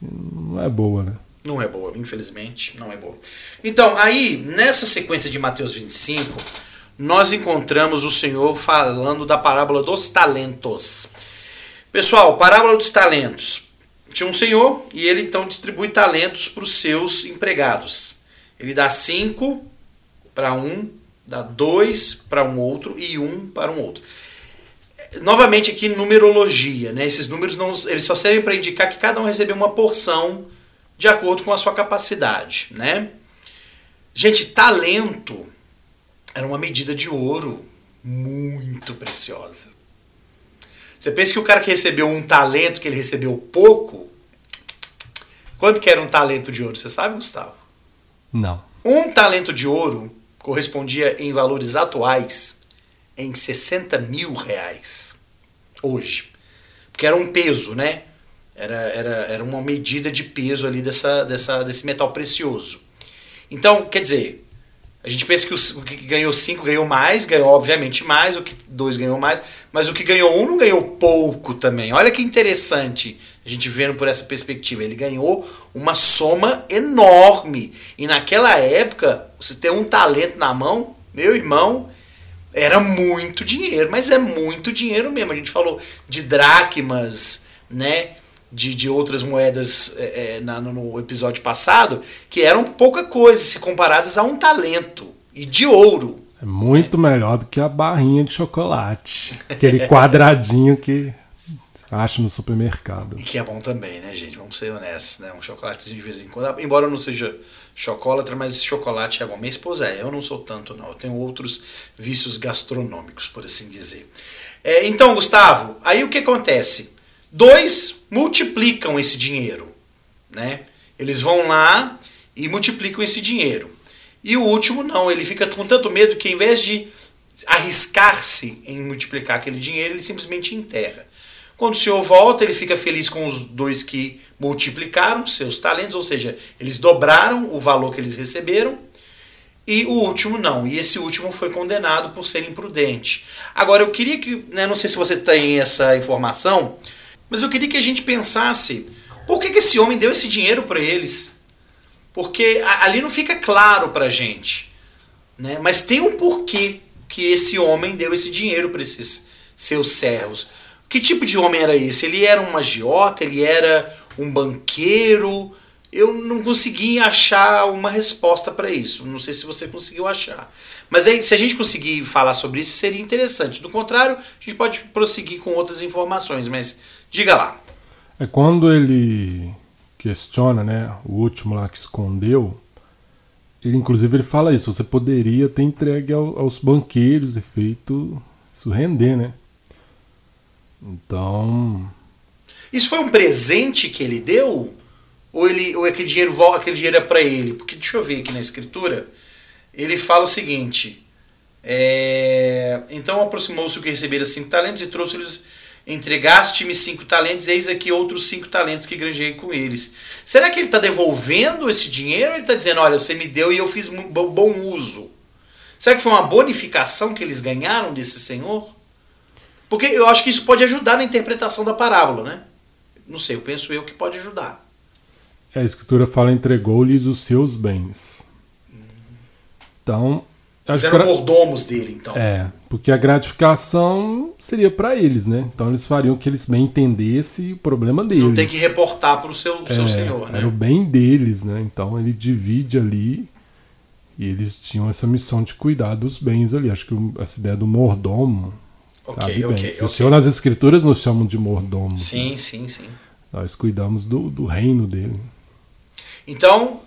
Não é boa, né? Não é boa, infelizmente, não é boa. Então, aí, nessa sequência de Mateus 25, nós encontramos o Senhor falando da parábola dos talentos. Pessoal, parábola dos talentos. Tinha um senhor e ele então distribui talentos para os seus empregados. Ele dá cinco para um, dá dois para um outro e um para um outro. Novamente aqui numerologia, né? Esses números não, eles só servem para indicar que cada um recebeu uma porção de acordo com a sua capacidade, né? Gente, talento era uma medida de ouro muito preciosa. Você pensa que o cara que recebeu um talento, que ele recebeu pouco, quanto que era um talento de ouro? Você sabe, Gustavo? Não. Um talento de ouro correspondia em valores atuais em 60 mil reais. Hoje. Porque era um peso, né? Era, era, era uma medida de peso ali dessa, dessa, desse metal precioso. Então, quer dizer, a gente pensa que o, que ganhou 5 ganhou mais, ganhou obviamente mais, o que 2 ganhou mais, mas o que ganhou 1 um não ganhou pouco também. Olha que interessante a gente vendo por essa perspectiva. Ele ganhou uma soma enorme. E naquela época, você ter um talento na mão, meu irmão, era muito dinheiro, mas é muito dinheiro mesmo. A gente falou de dracmas, né? De, de outras moedas é, é, na- no episódio passado, que eram pouca coisa se comparadas a um talento. E de ouro. É muito melhor do que a barrinha de chocolate. Aquele quadradinho que acha no supermercado. E que é bom também, né, gente? Vamos ser honestos, né? Um chocolatezinho de vez em quando. Embora eu não seja chocolatra, mas esse chocolate é bom. Minha esposa é, eu não sou tanto, não. Eu tenho outros vícios gastronômicos, por assim dizer. É, então, Gustavo, aí o que acontece? Dois multiplicam esse dinheiro, né? Eles vão lá e multiplicam esse dinheiro. E o último não, ele fica com tanto medo que em vez de arriscar-se em multiplicar aquele dinheiro, ele simplesmente enterra. Quando o senhor volta, ele fica feliz com os dois que multiplicaram seus talentos, ou seja, eles dobraram o valor que eles receberam, e o último não. E esse último foi condenado por ser imprudente. Agora, eu queria que, né, não sei se você tem essa informação, mas eu queria que a gente pensasse por que, que esse homem deu esse dinheiro para eles. Porque a- ali não fica claro pra gente. Né? Mas tem um porquê que esse homem deu esse dinheiro para esses seus servos. Que tipo de homem era esse? Ele era um agiota? Ele era um banqueiro? Eu não consegui achar uma resposta para isso. Não sei se você conseguiu achar. Mas aí, se a gente conseguir falar sobre isso, seria interessante. Do contrário, a gente pode prosseguir com outras informações. Mas diga lá. É quando ele questiona, né, o último lá que escondeu, ele inclusive ele fala isso, você poderia ter entregue ao- aos banqueiros e feito isso render, né? Então, Isso foi um presente que ele deu? Ou, ele, ou aquele, dinheiro, aquele dinheiro é para ele? Porque deixa eu ver aqui na escritura. Ele fala o seguinte: é, Então aproximou-se o que recebera cinco talentos e trouxe-lhes entregaste-me cinco talentos, eis aqui outros cinco talentos que granjei com eles. Será que ele está devolvendo esse dinheiro ou ele está dizendo, olha, você me deu e eu fiz bom uso? Será que foi uma bonificação que eles ganharam desse senhor? Porque eu acho que isso pode ajudar na interpretação da parábola, né? Não sei, eu penso eu que pode ajudar. A escritura fala entregou-lhes os seus bens. Então, eles eram mordomos dele, então. É, porque a gratificação seria para eles, né? Então eles fariam que eles bem entendessem o problema deles. Não tem que reportar para o seu, é, seu senhor, né? Era o bem deles, né? Então ele divide ali e eles tinham essa missão de cuidar dos bens ali. Acho que essa ideia do mordomo. Ok, ok, okay. O Senhor nas Escrituras nos chamam de mordomo. Sim, né? sim, sim. Nós cuidamos do, do reino dele. Então,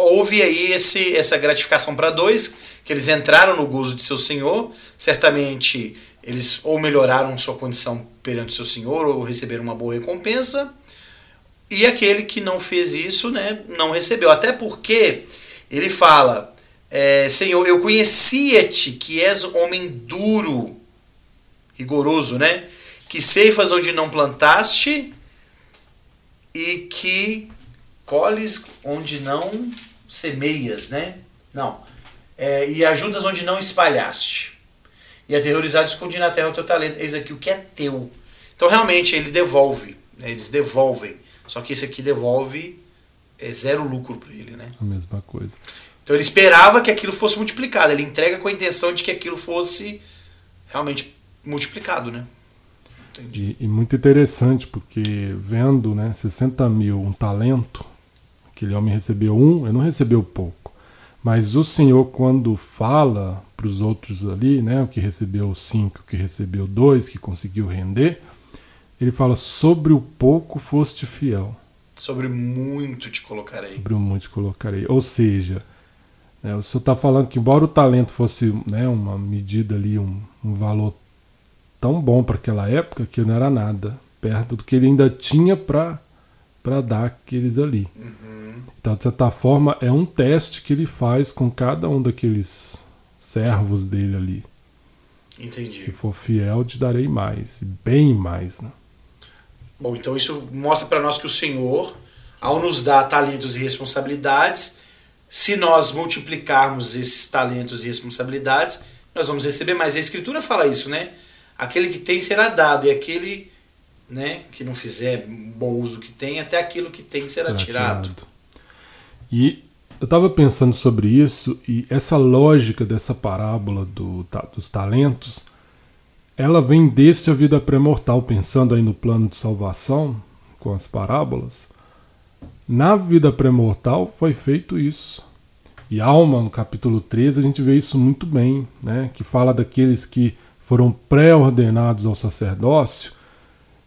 houve aí esse, essa gratificação para dois, que eles entraram no gozo de seu senhor, certamente eles ou melhoraram sua condição perante seu senhor ou receberam uma boa recompensa, e aquele que não fez isso, né, não recebeu. Até porque ele fala, é, Senhor, eu conhecia-te que és homem duro, rigoroso, né? Que ceifas onde não plantaste e que colhes onde não semeias, né? Não. É, e ajudas onde não espalhaste. E aterrorizado escondi na terra o teu talento. Eis aqui o que é teu. Então realmente ele devolve. Né? Eles devolvem. Só que esse aqui devolve é zero lucro para ele, né? A mesma coisa. Então ele esperava que aquilo fosse multiplicado. Ele entrega com a intenção de que aquilo fosse realmente multiplicado, né? E, e, muito interessante, porque vendo né, 60 mil um talento, aquele homem recebeu um, ele não recebeu pouco. Mas o Senhor, quando fala para os outros ali, né, o que recebeu cinco, o que recebeu dois, que conseguiu render, ele fala: Sobre o pouco foste fiel. Sobre muito te colocarei. Sobre muito te colocarei. Ou seja, né, o Senhor está falando que, embora o talento fosse né, uma medida ali, um, um valor tão bom para aquela época, que não era nada, perto do que ele ainda tinha para dar aqueles ali. Uhum. Então, de certa forma, é um teste que ele faz com cada um daqueles servos dele ali. Entendi. Se for fiel, te darei mais, bem mais, né? Bom, então isso mostra para nós que o Senhor, ao nos dar talentos e responsabilidades, se nós multiplicarmos esses talentos e responsabilidades, nós vamos receber mais. A Escritura fala isso, né? Aquele que tem será dado, e aquele né, que não fizer bom uso que tem, até aquilo que tem será, será tirado. tirado. E eu estava pensando sobre isso e essa lógica dessa parábola do, dos talentos, ela vem desde a vida pré-mortal, pensando aí no plano de salvação com as parábolas. Na vida pré-mortal foi feito isso. E Alma, no capítulo 13, a gente vê isso muito bem, né? que fala daqueles que foram pré-ordenados ao sacerdócio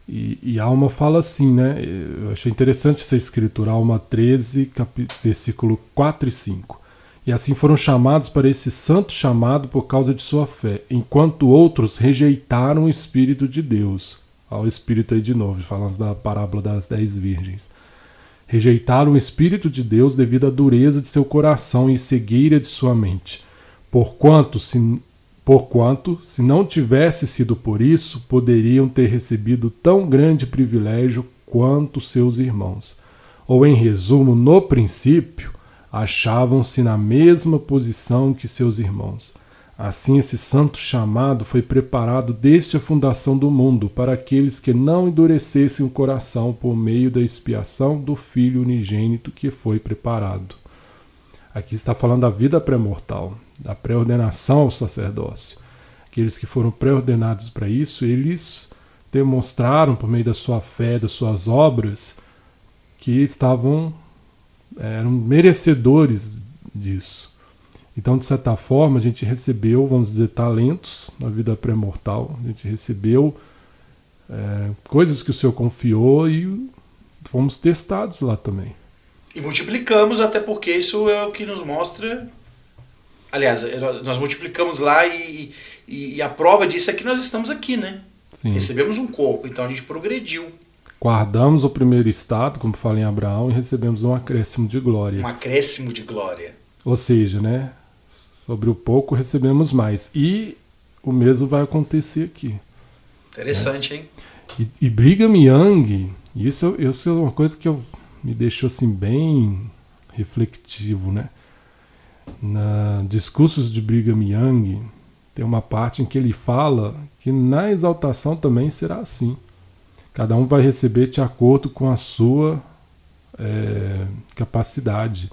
e, e Alma fala assim, né? Eu achei interessante essa escritura, Alma 13, cap... versículo 4 e 5. E assim foram chamados para esse santo chamado por causa de sua fé, enquanto outros rejeitaram o Espírito de Deus. Ao Espírito aí de novo, falamos da parábola das dez virgens. Rejeitaram o Espírito de Deus devido à dureza de seu coração e cegueira de sua mente. Porquanto, se Porquanto, se não tivesse sido por isso, poderiam ter recebido tão grande privilégio quanto seus irmãos. Ou, em resumo, no princípio, achavam-se na mesma posição que seus irmãos. Assim, esse santo chamado foi preparado desde a fundação do mundo para aqueles que não endurecessem o coração por meio da expiação do Filho unigênito que foi preparado. Aqui está falando da vida pré-mortal da pré-ordenação ao sacerdócio. Aqueles que foram pré-ordenados para isso, eles demonstraram por meio da sua fé, das suas obras, que estavam eram merecedores disso. Então, de certa forma, a gente recebeu, vamos dizer, talentos na vida pré-mortal, a gente recebeu é, coisas que o Senhor confiou e fomos testados lá também. E multiplicamos, até porque isso é o que nos mostra Aliás, nós multiplicamos lá e, e, e, a prova disso é que nós estamos aqui, né? Sim. Recebemos um corpo, então a gente progrediu. Guardamos o primeiro estado, como fala em Abraão, e recebemos um acréscimo de glória. Um acréscimo de glória. Ou seja, né? Sobre o pouco recebemos mais. E o mesmo vai acontecer aqui. Interessante, né? hein? E, e Brigham Young, isso, isso é uma coisa que eu, me deixou assim bem reflexivo, né? Na Discursos de Brigham Young, tem uma parte em que ele fala que na exaltação também será assim. Cada um vai receber de acordo com a sua é, capacidade.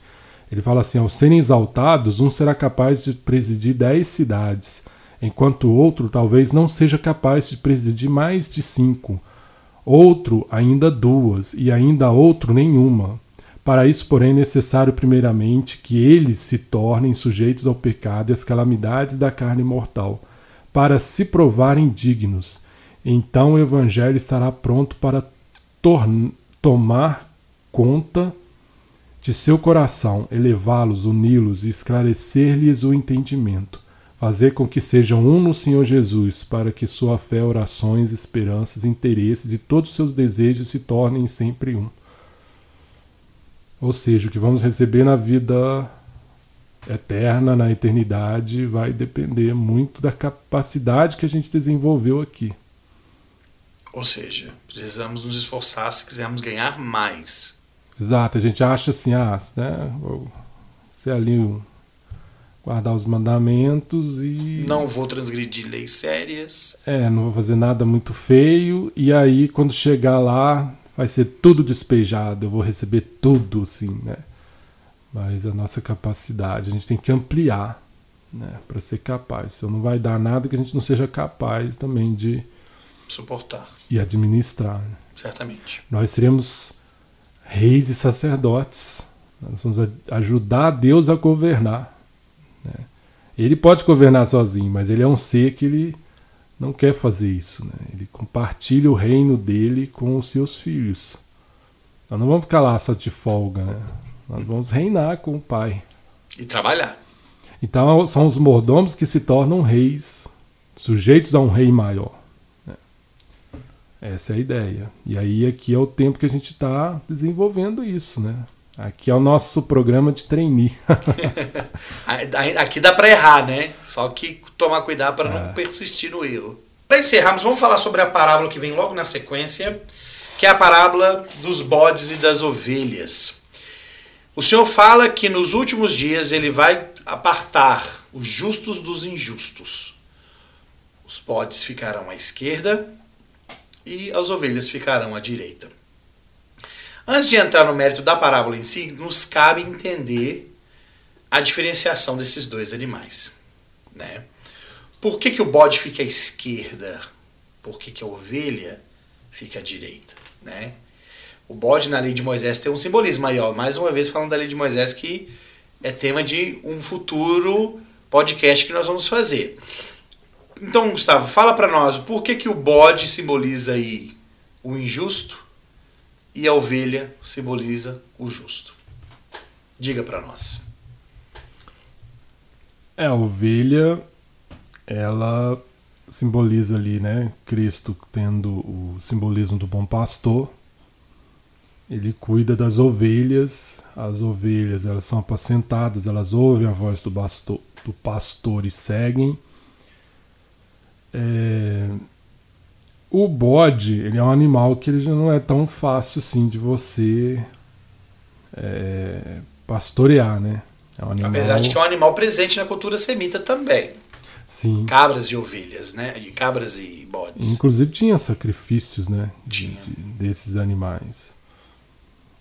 Ele fala assim: ao serem exaltados, um será capaz de presidir dez cidades, enquanto o outro talvez não seja capaz de presidir mais de cinco, outro ainda duas, e ainda outro nenhuma. Para isso, porém, é necessário, primeiramente, que eles se tornem sujeitos ao pecado e às calamidades da carne mortal, para se provarem dignos. Então o Evangelho estará pronto para tomar conta de seu coração, elevá-los, uni-los e esclarecer-lhes o entendimento, fazer com que sejam um no Senhor Jesus, para que sua fé, orações, esperanças, interesses e todos os seus desejos se tornem sempre um. Ou seja, o que vamos receber na vida eterna, na eternidade, vai depender muito da capacidade que a gente desenvolveu aqui. Ou seja, precisamos nos esforçar se quisermos ganhar mais. Exato, a gente acha assim, ah, né, ser ali guardar os mandamentos e. Não vou transgredir leis sérias. É, não vou fazer nada muito feio, e aí quando chegar lá, vai ser tudo despejado, eu vou receber tudo, assim, né? Mas a nossa capacidade, a gente tem que ampliar, né? Para ser capaz. Isso não vai dar nada que a gente não seja capaz também de suportar e administrar. Né? Certamente. Nós seremos reis e sacerdotes. Nós vamos ajudar Deus a governar. Né? Ele pode governar sozinho, mas ele é um ser que ele não quer fazer isso. Né? Ele compartilha o reino dele com os seus filhos. Nós não vamos ficar lá só de folga. Né? Nós vamos reinar com o Pai. E trabalhar. Então são os mordomos que se tornam reis, sujeitos a um rei maior. Né? Essa é a ideia. E aí aqui é o tempo que a gente está desenvolvendo isso, né? Aqui é o nosso programa de trainee. Aqui dá para errar, né? Só que tomar cuidado para não é. persistir no erro. Para encerrarmos, vamos falar sobre a parábola que vem logo na sequência, que é a parábola dos bodes e das ovelhas. O Senhor fala que nos últimos dias ele vai apartar os justos dos injustos. Os bodes ficarão à esquerda e as ovelhas ficarão à direita. Antes de entrar no mérito da parábola em si, nos cabe entender a diferenciação desses dois animais. Né? Por que, que o bode fica à esquerda? Por que, que a ovelha fica à direita? Né? O bode na lei de Moisés tem um simbolismo ó. mais uma vez falando da lei de Moisés, que é tema de um futuro podcast que nós vamos fazer. Então, Gustavo, fala para nós, por que, que o bode simboliza aí o injusto e a ovelha simboliza o justo. Diga para nós. É, a ovelha, ela simboliza ali, né, Cristo tendo o simbolismo do bom pastor. Ele cuida das ovelhas, as ovelhas elas são apacentadas, elas ouvem a voz do, bastor, do pastor e seguem. É, o bode, ele é um animal que ele já não é tão fácil assim de você é, pastorear, né? É um animal... Apesar de que é um animal presente na cultura semita também. Sim. Cabras e ovelhas, né? De cabras e bodes. Inclusive tinha sacrifícios, né? Tinha. De, desses animais.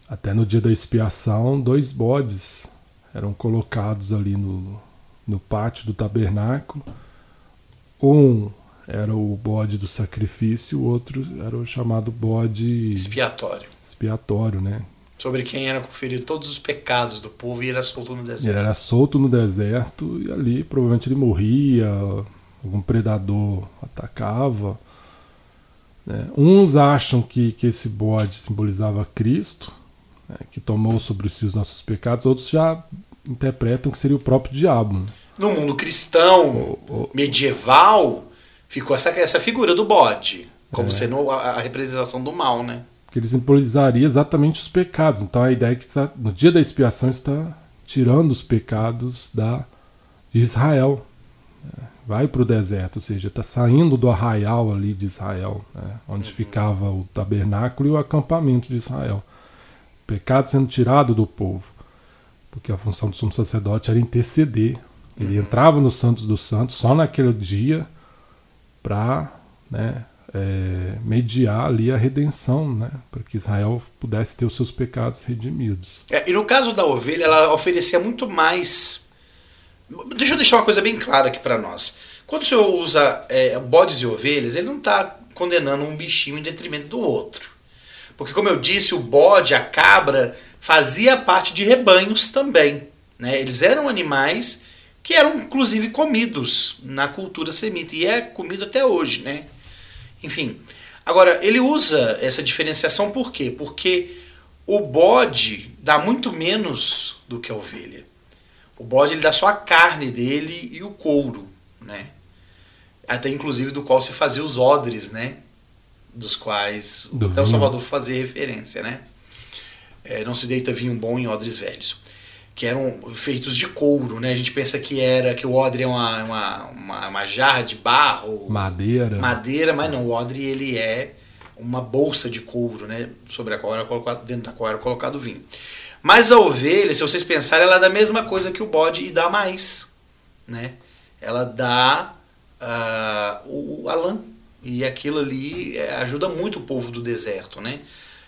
Até no dia da expiação, dois bodes eram colocados ali no, no pátio do tabernáculo. Um era o bode do sacrifício, o outro era o chamado bode expiatório. Expiatório, né? Sobre quem era conferido todos os pecados do povo e era solto no deserto. Ele era solto no deserto e ali provavelmente ele morria, algum predador atacava. Né? Uns acham que, que esse bode simbolizava Cristo, né? que tomou sobre si os nossos pecados, outros já interpretam que seria o próprio diabo. Né? No mundo cristão o, o, medieval, ficou essa, essa figura do bode, como é. sendo a, a, representação do mal, né? Que ele simbolizaria exatamente os pecados. Então a ideia é que está, no dia da expiação está tirando os pecados da, de Israel. Vai para o deserto, ou seja, está saindo do arraial ali de Israel, né, onde uhum. ficava o tabernáculo e o acampamento de Israel. O pecado sendo tirado do povo, porque a função do sumo sacerdote era interceder. Ele uhum. entrava nos Santos dos Santos só naquele dia para né, é, mediar ali a redenção, né, para que Israel pudesse ter os seus pecados redimidos. É, e no caso da ovelha, ela oferecia muito mais. Deixa eu deixar uma coisa bem clara aqui para nós. Quando o senhor usa é, bodes e ovelhas, ele não está condenando um bichinho em detrimento do outro. Porque, como eu disse, o bode, a cabra, fazia parte de rebanhos também. Né? Eles eram animais que eram inclusive comidos na cultura semita e é comido até hoje, né? Enfim, agora ele usa essa diferenciação por quê? Porque o bode dá muito menos do que a ovelha. O bode ele dá só a carne dele e o couro, né? Até inclusive do qual se fazia os odres, né? Dos quais até o Salvador fazia referência, né? É, não se deita vinho bom em odres velhos que eram feitos de couro, né? A gente pensa que era que o odre é uma, uma, uma, uma jarra de barro, madeira, madeira, mas não. O odre ele é uma bolsa de couro, né? Sobre a qual era colocado dentro da qual era colocado o vinho. Mas a ovelha, se vocês pensarem, ela dá a mesma coisa que o bode e dá mais, né? Ela dá uh, o, o a lã e aquilo ali é, ajuda muito o povo do deserto, né?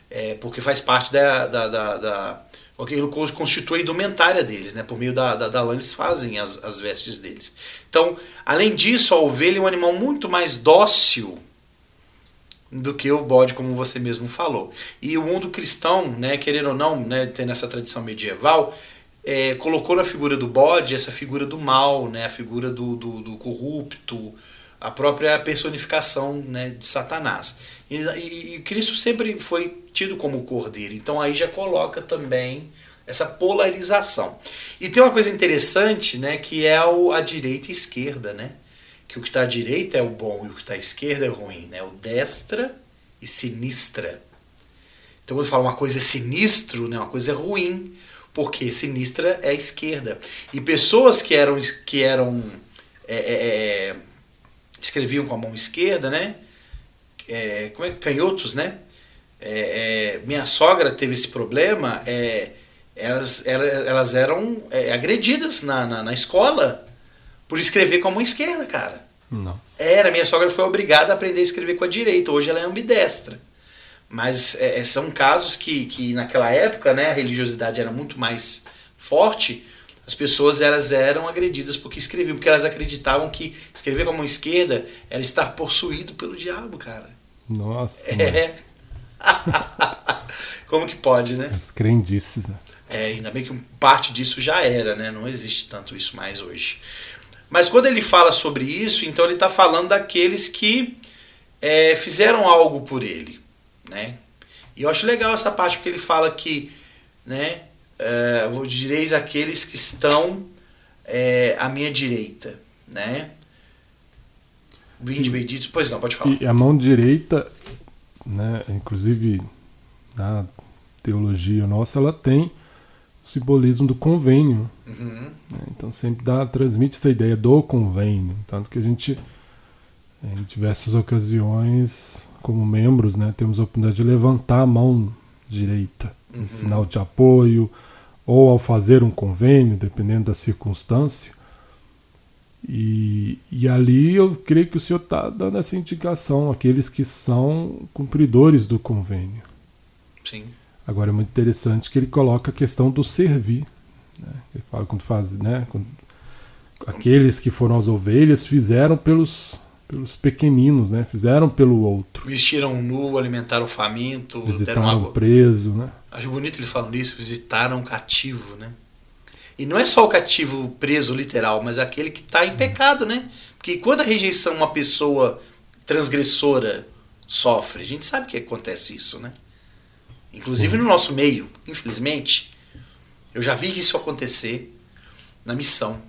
É, porque faz parte da, da, da, da aquilo constitui a indumentária deles, né? Por meio da, da, da lã eles fazem as, as vestes deles. Então, além disso, a ovelha é um animal muito mais dócil do que o bode, como você mesmo falou. E o mundo cristão, né, querendo ou não, né, tendo essa tradição medieval, é, colocou na figura do bode essa figura do mal, né, a figura do, do, do corrupto, a própria personificação né, de Satanás. E, e, e, Cristo sempre foi tido como cordeiro, então aí já coloca também essa polarização. E tem uma coisa interessante, né, que é o, a direita e a esquerda, né? Que o que está à direita é o bom e o que está à esquerda é o ruim, né? O destra e sinistra. Então quando fala uma coisa é sinistro, né, uma coisa é ruim, porque sinistra é a esquerda. E pessoas que eram que eram é, é, é escreviam com a mão esquerda, né? É, como é canhotos, né? É, é, minha sogra teve esse problema, é, elas, elas eram é, agredidas na, na, na, escola por escrever com a mão esquerda, cara. Nossa. Era, minha sogra foi obrigada a aprender a escrever com a direita, hoje ela é ambidestra. Mas é, são casos que, que naquela época né, a religiosidade era muito mais forte as pessoas elas eram agredidas porque escreviam, porque elas acreditavam que escrever com a mão esquerda era estar possuído pelo diabo, cara. Nossa. É. Como que pode, né? As crendices, né? É, ainda bem que parte disso já era, né? Não existe tanto isso mais hoje. Mas quando ele fala sobre isso, então ele está falando daqueles que é, fizeram algo por ele, né? E eu acho legal essa parte porque ele fala que, né? É, vou direis aqueles que estão é, à minha direita, né? Vinde benditos. Pois não, pode falar. E a mão direita, né, inclusive na teologia nossa, ela tem o simbolismo do convênio. Uhum. Né? Então sempre dá, transmite essa ideia do convênio. Tanto que a gente, em diversas ocasiões, como membros, né, temos a oportunidade de levantar a mão direita, uhum. em sinal de apoio, ou ao fazer um convênio, dependendo da circunstância. E, e ali eu creio que o senhor está dando essa indicação àqueles que são cumpridores do convênio. Sim. Agora é muito interessante que ele coloca a questão do servir. Né? Ele fala quando faz, né? Quando, aqueles que foram as ovelhas fizeram pelos pelos pequeninos, né? Fizeram pelo outro. Vestiram nu, alimentaram o faminto, visitaram deram água. preso, né? Acho bonito ele falando isso, visitaram um cativo, né? E não é só o cativo preso literal, mas aquele que está em pecado, né? Porque quando a rejeição uma pessoa transgressora sofre, a gente sabe que acontece isso, né? Inclusive Sim. no nosso meio, infelizmente, eu já vi isso acontecer na missão.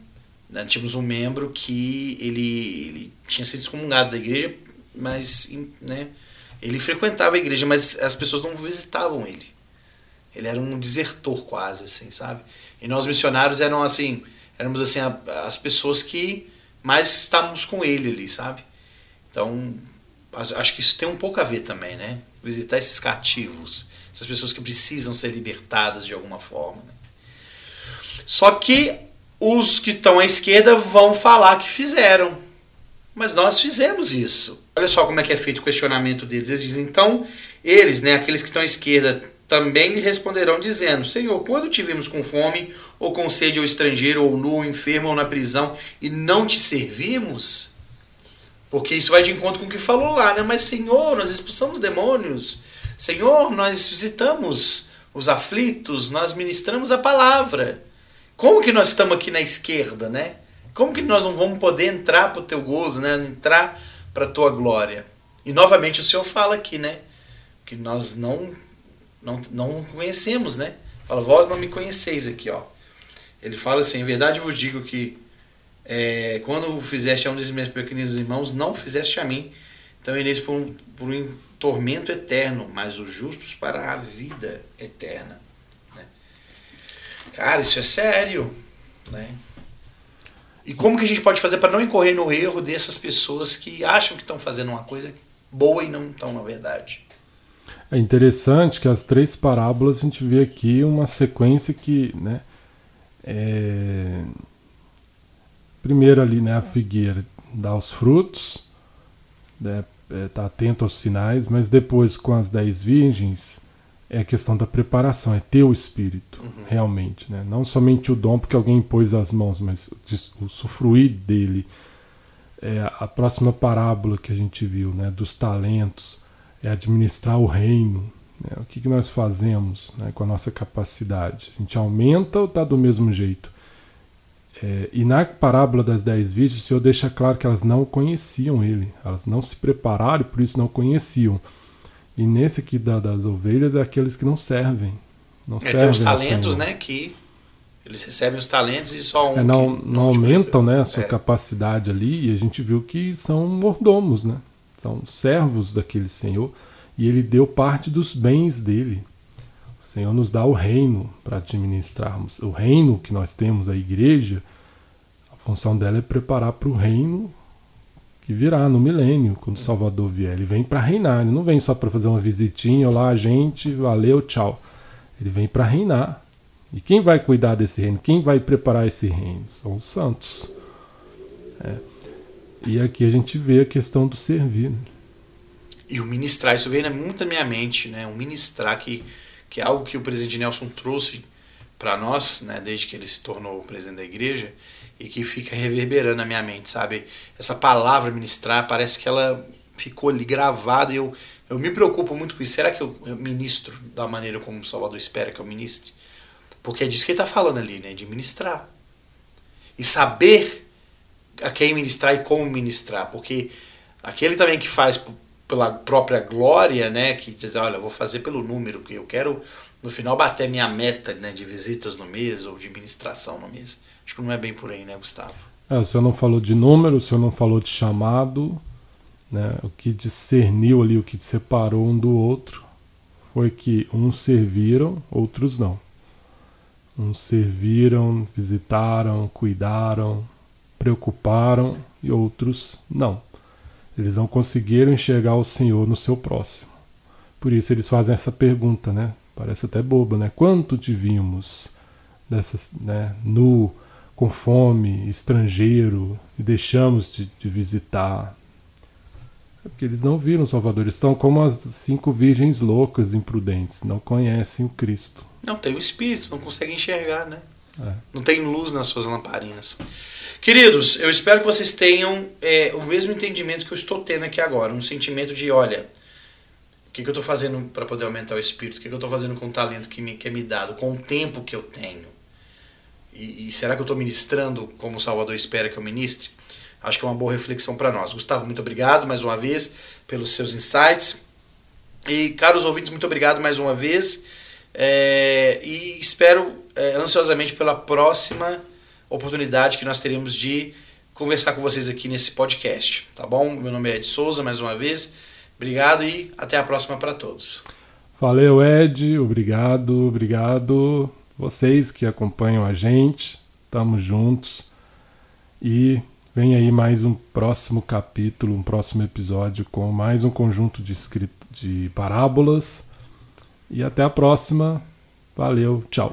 Né? Tínhamos um membro que ele, ele tinha sido excomungado da igreja, mas né, ele frequentava a igreja, mas as pessoas não visitavam ele. Ele era um desertor quase, assim, sabe? E nós missionários eram assim, éramos assim as pessoas que mas estamos com ele ali, sabe? Então, acho que isso tem um pouco a ver também, né? Visitar esses cativos, essas pessoas que precisam ser libertadas de alguma forma. Né? Só que os que estão à esquerda vão falar que fizeram. Mas nós fizemos isso. Olha só como é que é feito o questionamento deles. Eles dizem, então, eles, né, aqueles que estão à esquerda, também lhe responderão dizendo: Senhor, quando te vimos com fome, ou com sede, ou estrangeiro, ou nu, ou enfermo, ou na prisão, e não te servimos? Porque isso vai de encontro com o que falou lá, né? Mas, Senhor, nós expulsamos demônios. Senhor, nós visitamos os aflitos, nós ministramos a palavra. Como que nós estamos aqui na esquerda, né? Como que nós não vamos poder entrar para o teu gozo, né? Entrar para a tua glória? E novamente o Senhor fala aqui, né? Que nós não não, não conhecemos, né? Fala, vós não me conheceis aqui, ó. Ele fala assim, em verdade vos digo que é, quando fizeste a um desses meus pequenos irmãos, não fizeste a mim. Então ireis por um, por um tormento eterno, mas os justos para a vida eterna. Né? Cara, isso é sério, né? E como que a gente pode fazer para não incorrer no erro dessas pessoas que acham que estão fazendo uma coisa boa e não estão, na verdade? É interessante que as três parábolas a gente vê aqui uma sequência que, né, é... primeiro ali, né, a figueira dá os frutos, né, é, tá atento aos sinais, mas depois com as dez virgens é a questão da preparação, é ter o espírito, uhum. realmente, né, não somente o dom porque alguém pôs as mãos, mas o sufruir dele. É a próxima parábola que a gente viu, né, dos talentos, é administrar o reino. Né? O que, que nós fazemos né, com a nossa capacidade? A gente aumenta ou está do mesmo jeito? É, e na parábola das dez virgens, o Senhor deixa claro que elas não conheciam ele, elas não se prepararam e por isso não conheciam. E nesse aqui da, das ovelhas é aqueles que não servem. Não é, servem tem os talentos, né? Que eles recebem os talentos e só um. É, não, não aumentam né, a sua é. capacidade ali, e a gente viu que são mordomos, né? São servos daquele Senhor, e ele deu parte dos bens dele. O Senhor nos dá o reino para administrarmos. O reino que nós temos, a igreja, a função dela é preparar para o reino que virá no milênio, quando o Salvador vier. Ele vem para reinar, ele não vem só para fazer uma visitinha, olá, gente, valeu, tchau. Ele vem para reinar. E quem vai cuidar desse reino? Quem vai preparar esse reino? São os santos. É. E aqui a gente vê a questão do servir. E o ministrar, isso veio muito na minha mente, né? O ministrar, que, que é algo que o presidente Nelson trouxe para nós, né? desde que ele se tornou presidente da igreja, e que fica reverberando na minha mente, sabe? Essa palavra ministrar, parece que ela ficou ali gravada e eu, eu me preocupo muito com isso. Será que eu, eu ministro da maneira como o Salvador espera que eu ministre? Porque é disso que ele está falando ali, né? De ministrar. E saber a quem ministrar e como ministrar, porque aquele também que faz pela própria glória, né, que diz, olha, vou fazer pelo número, que eu quero no final bater minha meta né, de visitas no mês ou de ministração no mês. Acho que não é bem por aí, né, Gustavo? É, o senhor não falou de número, o senhor não falou de chamado, né, o que discerniu ali, o que separou um do outro foi que uns serviram, outros não. Uns serviram, visitaram, cuidaram, preocuparam e outros não. Eles não conseguiram enxergar o Senhor no seu próximo. Por isso eles fazem essa pergunta, né? Parece até boba, né? Quanto te vimos dessas, né, nu, com fome, estrangeiro, e deixamos de, de visitar? É porque eles não viram o Salvador, eles estão como as cinco virgens loucas, imprudentes, não conhecem o Cristo. Não tem o Espírito, não conseguem enxergar, né? É. Não tem luz nas suas lamparinas. Queridos, eu espero que vocês tenham é, o mesmo entendimento que eu estou tendo aqui agora. Um sentimento de, olha, o que, que eu estou fazendo para poder aumentar o espírito? O que, que eu estou fazendo com o talento que me, que é me dado? Com o tempo que eu tenho? E, e será que eu estou ministrando como o Salvador espera que eu ministre? Acho que é uma boa reflexão para nós. Gustavo, muito obrigado mais uma vez pelos seus insights. E, caros ouvintes, muito obrigado mais uma vez. É, e espero é, ansiosamente pela próxima oportunidade que nós teremos de conversar com vocês aqui nesse podcast, tá bom? Meu nome é Ed Souza, mais uma vez. Obrigado e até a próxima para todos. Valeu, Ed. Obrigado, obrigado. Vocês que acompanham a gente, estamos juntos. E Vem aí mais um próximo capítulo, um próximo episódio com mais um conjunto de, de parábolas. E até a próxima. Valeu, tchau.